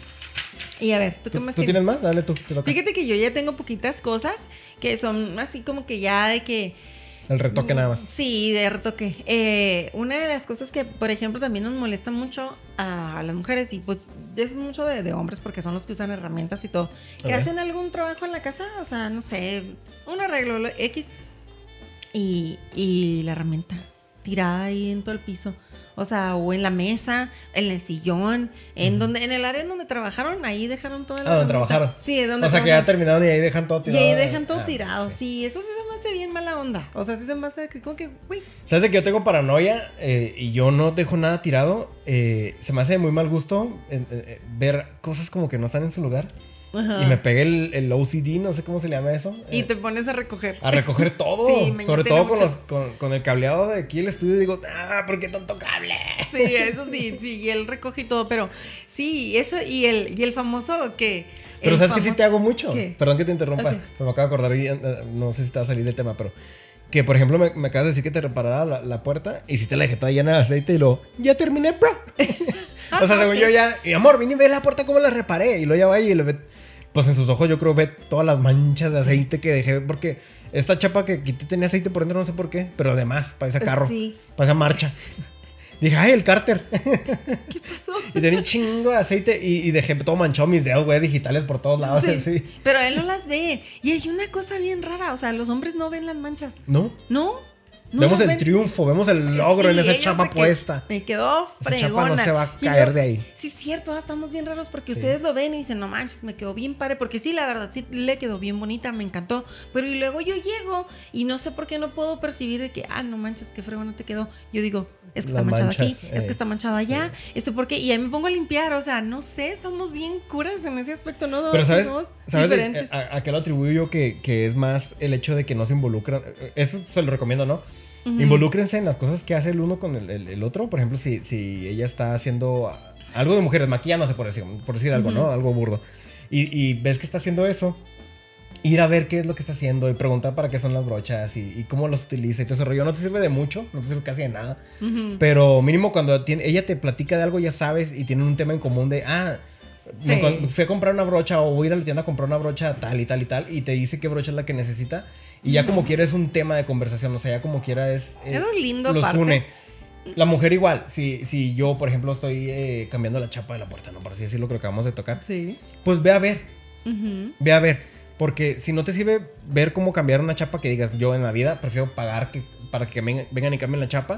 Y a ver, ¿tú qué ¿Tú, más tú tienes más? Dale tú, te toca. Fíjate que yo ya tengo poquitas cosas que son así como que ya de que. El retoque nada más. Sí, de retoque. Eh, una de las cosas que, por ejemplo, también nos molesta mucho a las mujeres, y pues eso es mucho de, de hombres porque son los que usan herramientas y todo, que hacen algún trabajo en la casa, o sea, no sé, un arreglo lo- X, y, y la herramienta tirada ahí en todo el piso. O sea, o en la mesa, en el sillón, en donde, en el área en donde trabajaron, ahí dejaron toda la Ah, donde trabajaron. Sí, donde O sea, que ya terminaron y ahí dejan todo Y tirado. ahí dejan todo Ah, tirado. sí. Sí. eso sí se me hace bien mala onda. O sea, sí se me hace como que, güey. ¿Sabes de que yo tengo paranoia eh, y yo no dejo nada tirado? Eh, se me hace de muy mal gusto eh, eh, ver cosas como que no están en su lugar. Ajá. Y me pegué el, el OCD, no sé cómo se le llama eso. Y eh, te pones a recoger. A recoger todo. Sí, me Sobre todo con, los, con, con el cableado de aquí el estudio. Digo, ah, ¿por qué tanto cable? Sí, eso sí, sí, y él recoge y todo, pero sí, eso y el, y el famoso que... Pero ¿sabes que sí te hago mucho? ¿Qué? Perdón que te interrumpa. Pero me acabo de acordar y eh, no sé si te va a salir del tema, pero... Que, por ejemplo, me, me acabas de decir que te reparara la, la puerta y si te la dejé toda llena de aceite y lo... Ya terminé, bro. Ah, o sea, no, según sí. yo ya... Y amor, vine y ve la puerta cómo la reparé. Y luego ya va y le ve... Pues en sus ojos yo creo ve todas las manchas de aceite que dejé. Porque esta chapa que quité tenía aceite por dentro, no sé por qué. Pero además, para ese carro. Sí. Para esa marcha. Dije, ay, el cárter. ¿Qué pasó? Y tenía un chingo de aceite y, y dejé todo manchado mis dedos, güey, digitales por todos lados. Sí, así. Pero él no las ve. Y hay una cosa bien rara, o sea, los hombres no ven las manchas. ¿No? ¿No? No vemos el triunfo, vemos el logro en esa chapa que puesta. Me quedó Esa fregona. chapa no se va a caer yo- de ahí. Sí, es cierto, ah, estamos bien raros porque Sí. ustedes lo ven y dicen, no manches, me quedó bien padre. Porque sí, la verdad, sí le quedó bien bonita, me encantó. Pero y luego yo llego y no sé por qué no puedo percibir de que, ah, no manches, qué fregona te quedó. Yo digo, es que está manchado manchas, aquí, es eh, que está manchado allá. Este, porque, y ahí me pongo a limpiar, o sea, no sé, estamos bien curas en ese aspecto, ¿no? Pero ¿sabes, Somos ¿sabes diferentes. a, a qué lo atribuyo yo que, que es más el hecho de que no se involucran? Eso se lo recomiendo, ¿no? Involúcrense en las cosas que hace el uno con el, el- el otro. Por ejemplo, si, si ella está haciendo algo de mujeres, maquillándose, por decir, por decir algo, ¿no? Algo burdo. Y, y ves que está haciendo eso, ir a ver qué es lo que está haciendo y preguntar para qué son las brochas y, y cómo los utiliza y todo ese rollo. No te sirve de mucho, no te sirve casi de nada. Pero mínimo cuando tiene- ella te platica de algo, ya sabes, y tienen un tema en común de, ah, Sí. fui a comprar una brocha o voy a ir a la tienda a comprar una brocha tal y tal y tal, y te dice qué brocha es la que necesita. Y ya como quiera es un tema de conversación, o sea, ya como quiera es... Eso es lindo, Los une. La mujer igual, si, si yo, por ejemplo, estoy eh, cambiando la chapa de la puerta, ¿no? Por así decirlo, que lo acabamos de tocar. Sí. Pues ve a ver, ve a ver. Porque si no te sirve ver cómo cambiar una chapa que digas, yo en la vida prefiero pagar que, para que vengan, y cambien la chapa.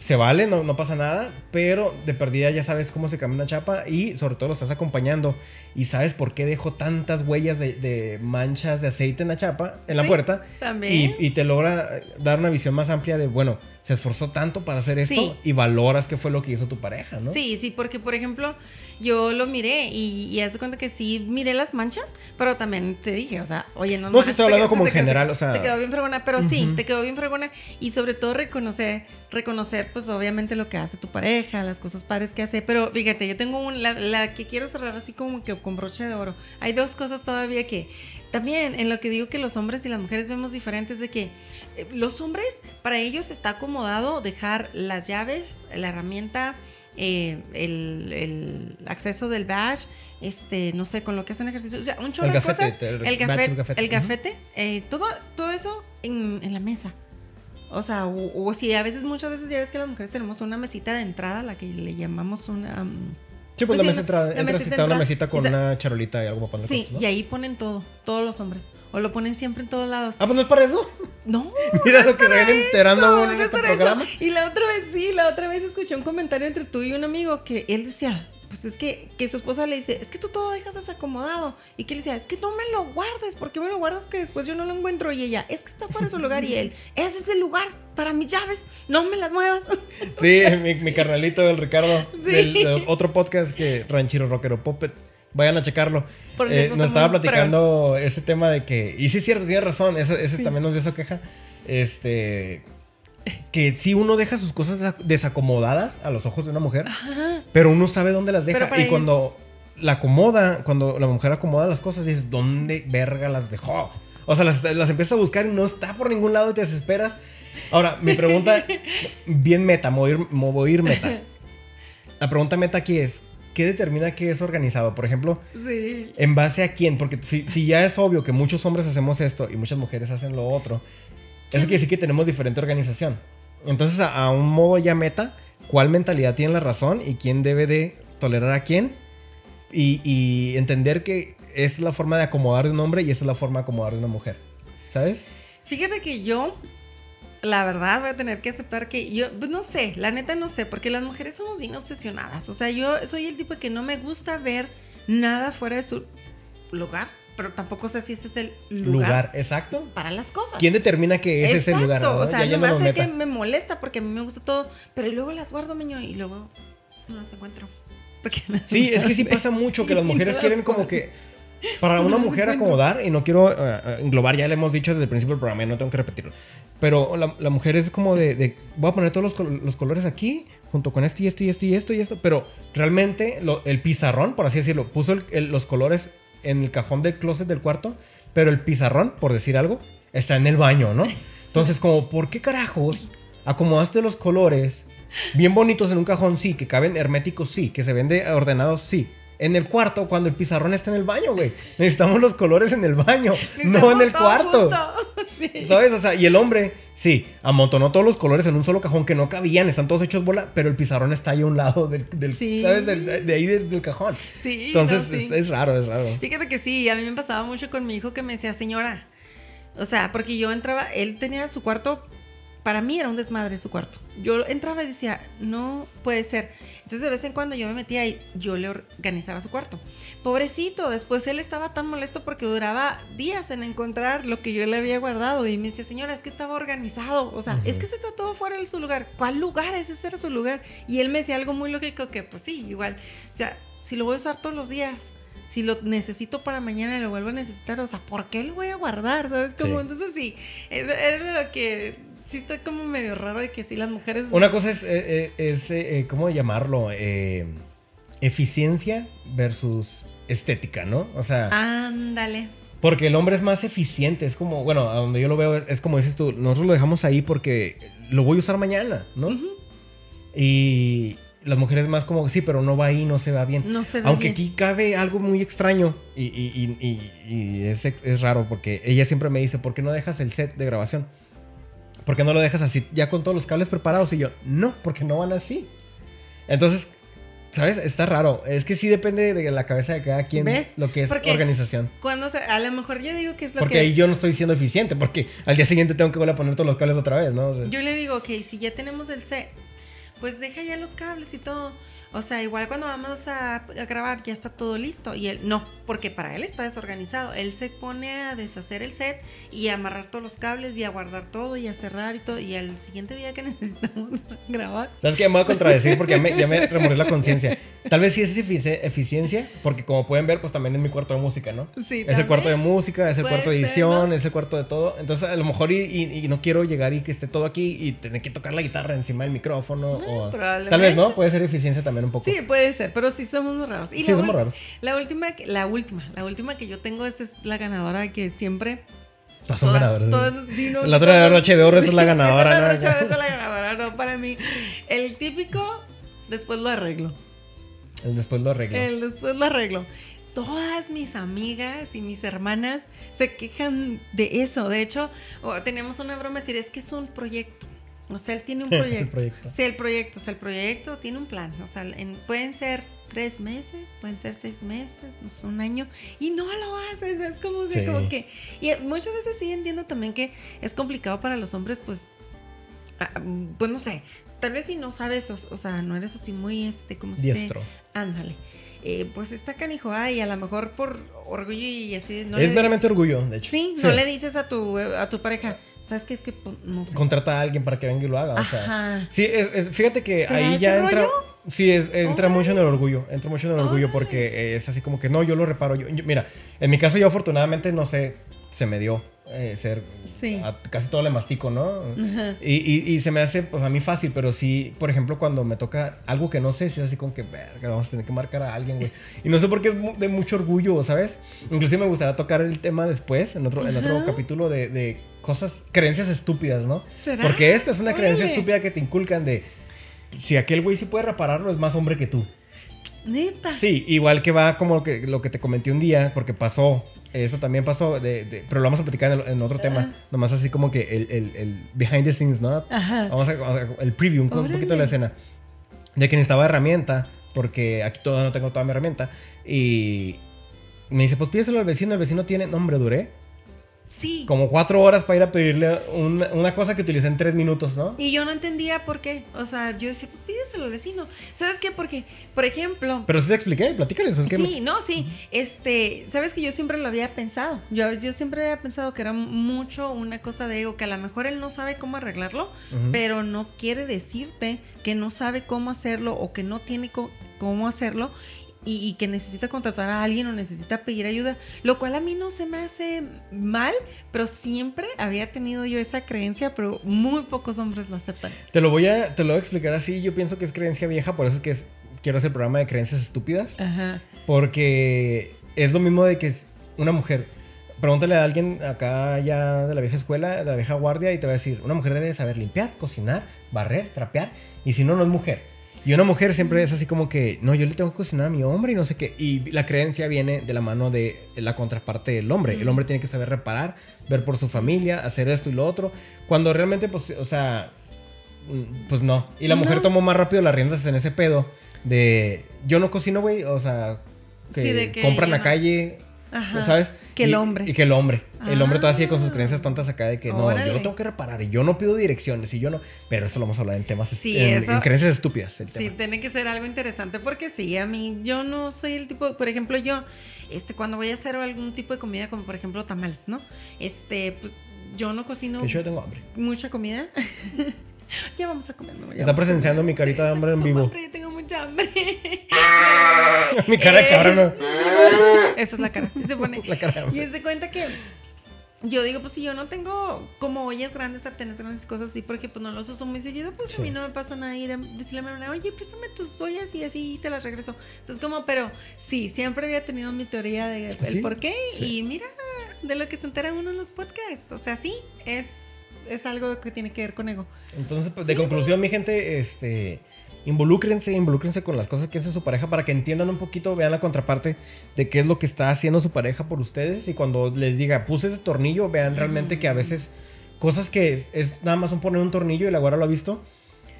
Se vale, no, no pasa nada, pero de perdida ya sabes cómo se cambia una chapa y sobre todo lo estás acompañando y sabes por qué dejó tantas huellas de, de manchas de aceite en la chapa, en la puerta. también. Y, y te logra dar una visión más amplia de, bueno, se esforzó tanto para hacer esto Sí. y valoras qué fue lo que hizo tu pareja, ¿no? Sí, sí, porque por ejemplo, yo lo miré y, y haz de cuenta que sí miré las manchas, pero también te dije, o sea, oye, no No, manches, estoy hablando como en general, o sea- Te quedó bien fregona, pero sí, te quedó bien fregona y sobre todo reconocer, reconocer, pues obviamente lo que hace tu pareja, las cosas padres que hace, pero fíjate, yo tengo un, la, la que quiero cerrar así como que con broche de oro. Hay dos cosas todavía que también en lo que digo que los hombres y las mujeres vemos diferentes de que eh, los hombres, para ellos está acomodado dejar las llaves, la herramienta, eh, el, el acceso del badge, este, no sé, con lo que hacen ejercicio, o sea, un chorro de cosas, el el badge, gafete, el gafete. el gafete, eh, todo, todo eso en, en la mesa. O sea, o, o si a veces, muchas veces ya ves que las mujeres tenemos una mesita de entrada, la que le llamamos una... um, Sí, pues, Pues la sí, mesa entra, la mesita está una mesita con una charolita y algo para poner Sí, cosas, ¿no? y ahí ponen todo, todos los hombres. o lo ponen siempre en todos lados. Ah, pues no es para eso. No. Mira no lo que se viene enterando eso, uno en no este eso. programa. Y la otra vez, sí, la otra vez escuché un comentario entre tú y un amigo que él decía, pues es que, que su esposa le dice, es que tú todo dejas desacomodado. Y que él decía, es que no me lo guardes, ¿por qué me lo guardas que después yo no lo encuentro? Y ella, es que está fuera de su lugar. Y él, ese es el lugar para mis llaves, no me las muevas. Sí, mi, mi carnalito, el Ricardo, Sí. del, del otro podcast que Ranchero Rockero Puppet. Vayan a checarlo. Por Eh, nos estaba platicando ese tema de que. Y sí, es cierto, tiene razón. Ese, ese Sí. también nos dio esa queja. Este. Que si uno deja sus cosas desac- desacomodadas a los ojos de una mujer, pero uno sabe dónde las deja. Y cuando la acomoda, cuando la mujer acomoda las cosas, dices, ¿dónde verga las dejó? O sea, las, las empiezas a buscar y no está por ningún lado y te desesperas. Ahora, mi pregunta, bien meta, a ir meta. La pregunta meta aquí es, ¿qué determina que es organizado? Por ejemplo, Sí. ¿en base a quién? Porque si, si ya es obvio que muchos hombres hacemos esto y muchas mujeres hacen lo otro, eso quiere decir que tenemos diferente organización. Entonces, a, a un modo ya meta, ¿cuál mentalidad tiene la razón y quién debe de tolerar a quién? Y, entender que es la forma de acomodar de un hombre y es la forma de acomodar de una mujer. ¿Sabes? Fíjate que yo, la verdad, voy a tener que aceptar que yo, pues no sé, la neta no sé, porque las mujeres somos bien obsesionadas. O sea, yo soy el tipo que no me gusta ver nada fuera de su lugar, pero tampoco sé si ese es el lugar, Lugar, exacto. para las cosas. ¿Quién determina que ese es el lugar? No? o sea, nomás yéndonos sé que me molesta porque a mí me gusta todo, pero luego las guardo, miño, y luego no las encuentro. No Sí, es que sí pasa mucho que las mujeres no quieren las como que para una No mujer acomodar y no quiero eh, eh, englobar, ya le hemos dicho desde el principio del programa y no tengo que repetirlo. Pero la, la mujer es como de, de, voy a poner todos los, col- los colores aquí junto con esto y esto y esto y esto y esto, pero realmente lo- el pizarrón, por así decirlo, puso el- el- los colores en el cajón del closet del cuarto, pero el pizarrón, por decir algo, está en el baño, ¿no? Entonces, como, ¿por qué carajos acomodaste los colores bien bonitos en un cajón? Sí, que caben herméticos, sí, que se vende ordenados, sí. En el cuarto, cuando el pizarrón está en el baño, güey. Necesitamos los colores en el baño, no en el cuarto. Sí. ¿Sabes? O sea, y el hombre, sí, amontonó todos los colores en un solo cajón que no cabían, están todos hechos bola, pero el pizarrón está ahí a un lado del, del- Sí. ¿sabes? De ahí del, del cajón. Sí, Entonces, no, sí. es, es raro, es raro. Fíjate que sí, a mí me pasaba mucho con mi hijo que me decía, señora, o sea, porque yo entraba, él tenía su cuarto, para mí era un desmadre su cuarto. Yo entraba y decía, no puede ser. Entonces de vez en cuando yo me metía y yo le organizaba su cuarto. Pobrecito, después él estaba tan molesto porque duraba días en encontrar lo que yo le había guardado y me decía, señora, es que estaba organizado, o sea, es que se está todo fuera de su lugar. ¿Cuál lugar? Ese era su lugar. Y él me decía algo muy lógico que, pues sí, igual, o sea, si lo voy a usar todos los días, si lo necesito para mañana y lo vuelvo a necesitar, o sea, ¿por qué lo voy a guardar? ¿Sabes cómo? Sí. Entonces sí, es- era lo que sí está como medio raro de que sí las mujeres... Una cosa es, eh, eh, es eh, ¿cómo llamarlo? Eh, eficiencia versus estética, ¿no? O sea, Ándale. porque el hombre es más eficiente, es como, bueno, a donde yo lo veo es, es como dices tú, nosotros lo dejamos ahí porque lo voy a usar mañana, ¿no? Y las mujeres más como, sí, pero no va ahí, no se va bien. No se ve Aunque bien. aquí cabe algo muy extraño y, y- y- y- y es, es raro porque ella siempre me dice, ¿por qué no dejas el set de grabación? ¿Por qué no lo dejas así, ya con todos los cables preparados? Y yo, no, porque no van así. Entonces, ¿sabes? Está raro. Es que sí depende de la cabeza de cada quien ¿Ves? lo que es Porque organización. Cuando se, a lo mejor yo digo que es lo Porque que... ahí yo no estoy siendo eficiente, porque al día siguiente tengo que volver a poner todos los cables otra vez, ¿no? O sea, Yo le digo, ok, si ya tenemos el set, pues deja ya los cables y todo. O sea, igual cuando vamos a, a grabar ya está todo listo. Y él, no, porque para él está desorganizado. Él se pone a deshacer el set y a amarrar todos los cables y a guardar todo y a cerrar y todo. Y al siguiente día que necesitamos grabar, ¿Sabes qué? Me voy a contradecir porque ya me, ya me remoré la conciencia. Tal vez sí es efici- eficiencia, porque como pueden ver, pues también es mi cuarto de música, ¿no? Sí, Es el cuarto de música, es el Puede cuarto de ser, edición, ¿no? es el cuarto de todo. Entonces, a lo mejor y, y- y no quiero llegar y que esté todo aquí y tener que tocar la guitarra encima del micrófono. o- probablemente. Tal vez, ¿no? Puede ser eficiencia también un poco. Sí, puede ser, pero sí somos muy raros. Y Sí, somos raros. La última, la última, la última que yo tengo esta es la ganadora que siempre Todas son Todas- ganadores. todas- sí, no, La otra de broche de oro, esta es la ganadora, es la ¿no? broche de oro, es la ganadora, no, para mí. El típico, después lo arreglo. El Después lo arreglo. El después lo arreglo. Todas mis amigas y mis hermanas se quejan de eso. De hecho, tenemos una broma decir, es que es un proyecto. O sea, él tiene un El proyecto. proyecto. Sí, el proyecto. O sea, el proyecto tiene un plan. O sea, en- pueden ser tres meses, pueden ser seis meses, no sé, un año. Y no lo haces. Es como, que- Sí. como que. Y muchas veces sí entiendo también que es complicado para los hombres, pues. ah, pues no sé. Tal vez si no sabes, o, o sea, no eres así muy, este, como dice? Diestro. Ándale. Eh, pues está canijo, ay, a lo mejor por orgullo y así. No es le- meramente orgullo, de hecho. Sí, no le dices a tu, a tu pareja, ¿sabes qué? Es que pues, no sé. Contrata a alguien para que venga y lo haga. O sea, Ajá. Sí, es- es- fíjate que ¿Será ahí ya entra. rollo? Sí, es, entra mucho en el orgullo. Entra mucho en el orgullo porque eh, es así como que no, yo lo reparo. Yo, yo- mira, en mi caso, yo afortunadamente, no sé, se me dio eh, ser. Sí. a- casi todo le mastico, ¿no? Ajá. Y, y- y se me hace, pues a mí fácil, pero sí, por ejemplo, cuando me toca algo que no sé, si es así como que, verga, vamos a tener que marcar a alguien, güey. Y no sé por qué es de mucho orgullo, ¿sabes? Inclusive me gustaría tocar el tema después, en otro, en otro Ajá. capítulo de, de cosas, creencias estúpidas, ¿no? ¿Será? Porque esta es una creencia estúpida que te inculcan de, si aquel güey sí puede repararlo, es más hombre que tú. Neta. Sí, igual que va como lo que, lo que te comenté un día, porque pasó, eso también pasó, de, de- pero lo vamos a platicar en, en otro tema, nomás así como que el, el- el behind the scenes, ¿no? Ajá. Vamos a, vamos a- el preview, un, un poquito de la escena. De que necesitaba herramienta, porque aquí todavía no tengo toda mi herramienta, y me dice, pues pídeselo al vecino, el vecino tiene, no hombre, duré Sí. como cuatro horas para ir a pedirle una, una cosa que utilicé en tres minutos, ¿no? Y yo no entendía por qué. O sea, yo decía, pues pídeselo al vecino. ¿Sabes qué? Porque, por ejemplo. Pero sí te expliqué, platícales, pues Sí, no, sí. Este, sabes que yo siempre lo había pensado. Yo, yo siempre había pensado que era mucho una cosa de ego, que a lo mejor él no sabe cómo arreglarlo, pero no quiere decirte que no sabe cómo hacerlo o que no tiene cómo hacerlo. Y, y que necesita contratar a alguien o necesita pedir ayuda, lo cual a mí no se me hace mal, pero siempre había tenido yo esa creencia, pero muy pocos hombres lo aceptan. Te lo voy a, te lo voy a explicar así. Yo pienso que es creencia vieja, por eso es que es- quiero hacer el programa de creencias estúpidas. Ajá. Porque es lo mismo de que es una mujer. Pregúntale a alguien acá ya de la vieja escuela, de la vieja guardia, y te va a decir, una mujer debe saber limpiar, cocinar, barrer, trapear, y si no, no es mujer. Y una mujer siempre es así como que, no, yo le tengo que cocinar a mi hombre y no sé qué. Y la creencia viene de la mano de la contraparte del hombre. El hombre tiene que saber reparar, ver por su familia, hacer esto y lo otro. Cuando realmente, pues, o sea, mm, pues no. Y la mujer No. tomó más rápido las riendas en ese pedo de, yo no cocino, güey, o sea, que, Sí, de que compra en la no- calle, Ajá. ¿sabes? Que el Y- hombre. Y que el hombre. El hombre todavía sigue con sus Ah. creencias tontas acá de que no, yo lo tengo que reparar y yo no pido direcciones y yo no. Pero eso lo vamos a hablar en temas, Sí, en, eso- en creencias estúpidas. El Sí, tema. tiene que ser algo interesante porque sí, a mí yo no soy el tipo, por ejemplo, yo, este, cuando voy a hacer algún tipo de comida, como por ejemplo tamales, ¿no? Este, pues, yo no cocino Que yo tengo hambre. mucha comida. ya vamos a comer. Está presenciando mi carita de hambre en vivo. hambre, tengo mucha hambre. Mi cara de cabrón. Esa es la cara. y Se pone. La cara de hambre. Y es de cuenta que yo digo, pues si yo no tengo como ollas grandes, sartenes grandes cosas así, porque pues no los uso muy seguido, pues Sí. a mí no me pasa nada ir a decirle a mi hermana, oye, préstame tus ollas y así te las regreso. O sea, es como, pero sí, siempre había tenido mi teoría de el ¿Sí? por qué Sí. y mira de lo que se entera uno en los podcasts. O sea, sí, es, es algo que tiene que ver con ego. Entonces, pues, de conclusión, mi gente, este. Involúcrense, involúcrense con las cosas que hace su pareja para que entiendan un poquito, vean la contraparte de qué es lo que está haciendo su pareja por ustedes. Y cuando les diga, puse ese tornillo, vean realmente que a veces cosas que es, es nada más un poner un tornillo y la guarda lo ha visto.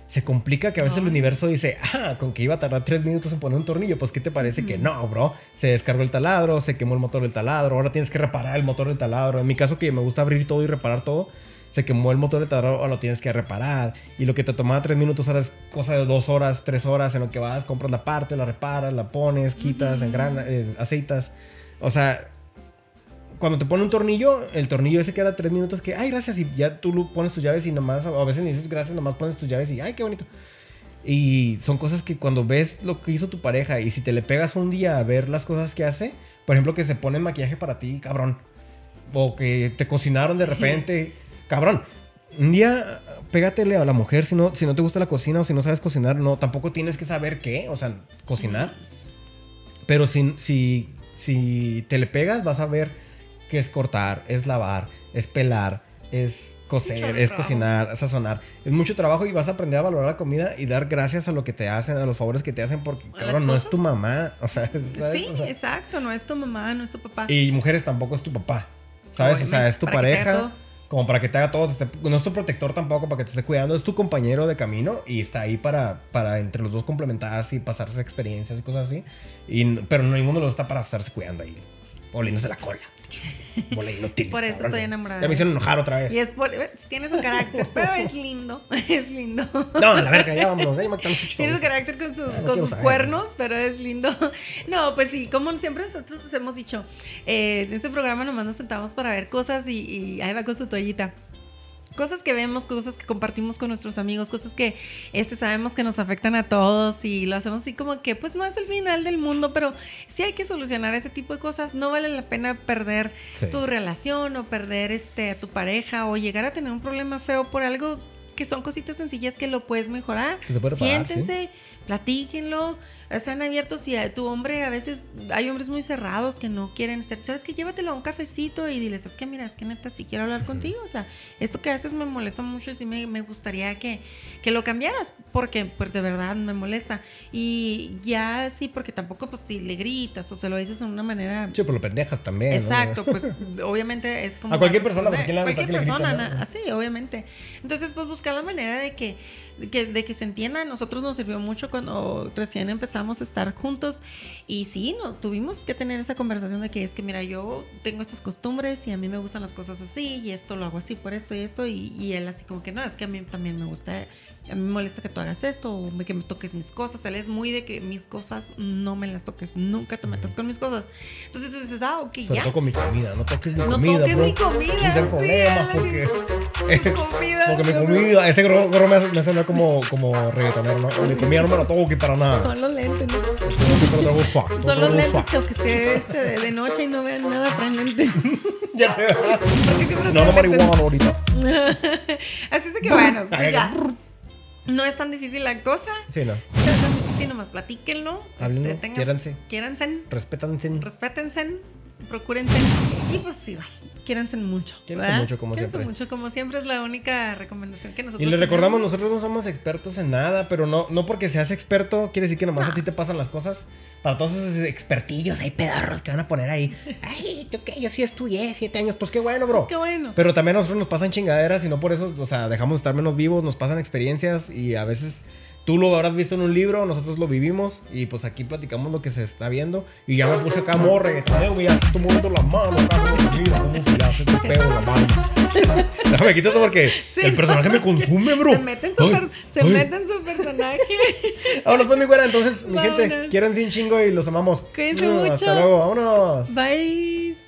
Se complica que a veces el universo dice, ah, con que iba a tardar tres minutos en poner un tornillo, pues ¿qué te parece que no, bro? Se descargó el taladro, se quemó el motor del taladro, ahora tienes que reparar el motor del taladro. En mi caso, que me gusta abrir todo y reparar todo, se quemó el motor del taladro, ahora lo tienes que reparar. Y lo que te tomaba tres minutos ahora es cosa de dos horas, tres horas, en lo que vas, compras la parte, la reparas, la pones, quitas, engranas, eh, aceitas. O sea, cuando te pone un tornillo, el tornillo ese queda tres minutos que, ay, gracias, y ya tú pones tus llaves y nomás, o a veces ni dices gracias, nomás pones tus llaves y, ay, qué bonito. Y son cosas que cuando ves lo que hizo tu pareja y si te le pegas un día a ver las cosas que hace, por ejemplo, que se pone maquillaje para ti, cabrón, o que te cocinaron de repente, cabrón. Un día pégatele a la mujer si no, si no te gusta la cocina o si no sabes cocinar, no, tampoco tienes que saber qué, o sea, cocinar. Pero si, si, si te le pegas, vas a ver que es cortar, es lavar, es pelar, es coser, es cocinar, sazonar. Es mucho trabajo y vas a aprender a valorar la comida y dar gracias a lo que te hacen, a los favores que te hacen, porque, cabrón, no es tu mamá. O sea, es- ¿sabes? Sí, O sea, exacto, no es tu mamá, no es tu papá. y mujeres tampoco es tu papá. ¿Sabes? O sea, es tu pareja. Como para que te haga todo. no es tu protector tampoco para que te esté cuidando. Es tu compañero de camino y está ahí para, para entre los dos complementarse y pasarse experiencias y cosas así. Y, pero no, ninguno de los está para estarse cuidando ahí. Oliéndose la cola. Bola Por eso estoy enamorada Ya me hicieron enojar otra vez. Y es por, tiene su carácter, pero es lindo, es lindo. No, a la verga, ya vámonos. Están Tiene su carácter con, su- no con sus saber. cuernos, pero es lindo. No, pues sí, como siempre nosotros hemos dicho, eh, en este programa nomás nos sentamos para ver cosas y, y ahí va con su toallita. Cosas que vemos, cosas que compartimos con nuestros amigos, cosas que este, sabemos que nos afectan a todos y lo hacemos así como que pues no es el final del mundo, pero sí hay que solucionar ese tipo de cosas. No vale la pena perder Sí. tu relación o perder este, a tu pareja o llegar a tener un problema feo por algo que son cositas sencillas que lo puedes mejorar. Siéntense, platíquenlo, sean abiertos y a tu hombre a veces hay hombres muy cerrados que no quieren ser, sabes que llévatelo a un cafecito y diles, es que mira, es que neta si quiero hablar contigo, o sea, esto que haces me molesta mucho y sí me, me gustaría que, que lo cambiaras porque pues de verdad me molesta y ya sí, porque tampoco pues si le gritas o se lo dices de una manera... Sí, por lo pendejas también. ¿no? Exacto, pues obviamente es como... A cualquier persona, pues, ¿a quién le va a Cualquier persona, griten, no? na- sí, obviamente. Entonces, pues buscar la manera de que, que, de que se entienda. A nosotros nos sirvió mucho cuando recién empezamos a estar juntos y sí, no, tuvimos que tener esa conversación de que es que, mira, yo tengo estas costumbres y a mí me gustan las cosas así y esto lo hago así por esto y esto y él así como que no, es que a mí también me gusta, a mí me molesta que tú hagas esto o que me toques mis cosas. Él es muy de que mis cosas no me las toques, nunca te metas con mis cosas. Entonces tú dices, ah, ok, Sobre ya. todo con mi comida. No toques mi No comida, toques bro. mi comida, No sí, problemas habla porque... Mi comida. Porque mi no, no. comida... Este gorro, me, hace, hablar como, como reggaetonero, ¿no? Mi comida no me la toque para nada. Son los lentes, ¿no? Son los lentes que aunque esté este, de, de noche y no vean nada, traen lentes. Ya. Porque siempre No, no marihuana ahorita. Así es que bueno, pues ya. No es tan difícil la cosa. Sí, no. Sí, nomás platíquenlo. Háblenlo, este, tengan- quiéranse. Quiéranse, Respétanse. respétense, procúrense. Y pues sí, vale. Quiéranse mucho. Quiéranse mucho, como Quiéranse siempre. mucho, como siempre es la única recomendación que nosotros Y les recordamos, nosotros no somos expertos en nada, pero no, no porque seas experto quiere decir que nomás No. a ti te pasan las cosas. Para todos esos expertillos, hay pedorros que van a poner ahí. Ay, ¿tú qué? Yo sí estudié siete años. Pues qué bueno, bro. Pues qué bueno. Pero también a nosotros nos pasan chingaderas y no por eso, o sea, dejamos de estar menos vivos, nos pasan experiencias y a veces tú lo habrás visto en un libro, nosotros lo vivimos y pues aquí platicamos lo que se está viendo. Y ya me puse acá morre, reggaetonero, güey, ya estoy moviendo las manos acá, como, mira cómo se le hace este pedo la mano. Déjame quitar esto porque Sí, el no. personaje me consume, bro. Se mete en su, Ay, per- se ay. mete en su personaje. Vámonos, pues, mi güera. Entonces, mi gente, quieren sin chingo y los amamos. Cuídense mucho. Hasta luego, vámonos. Bye.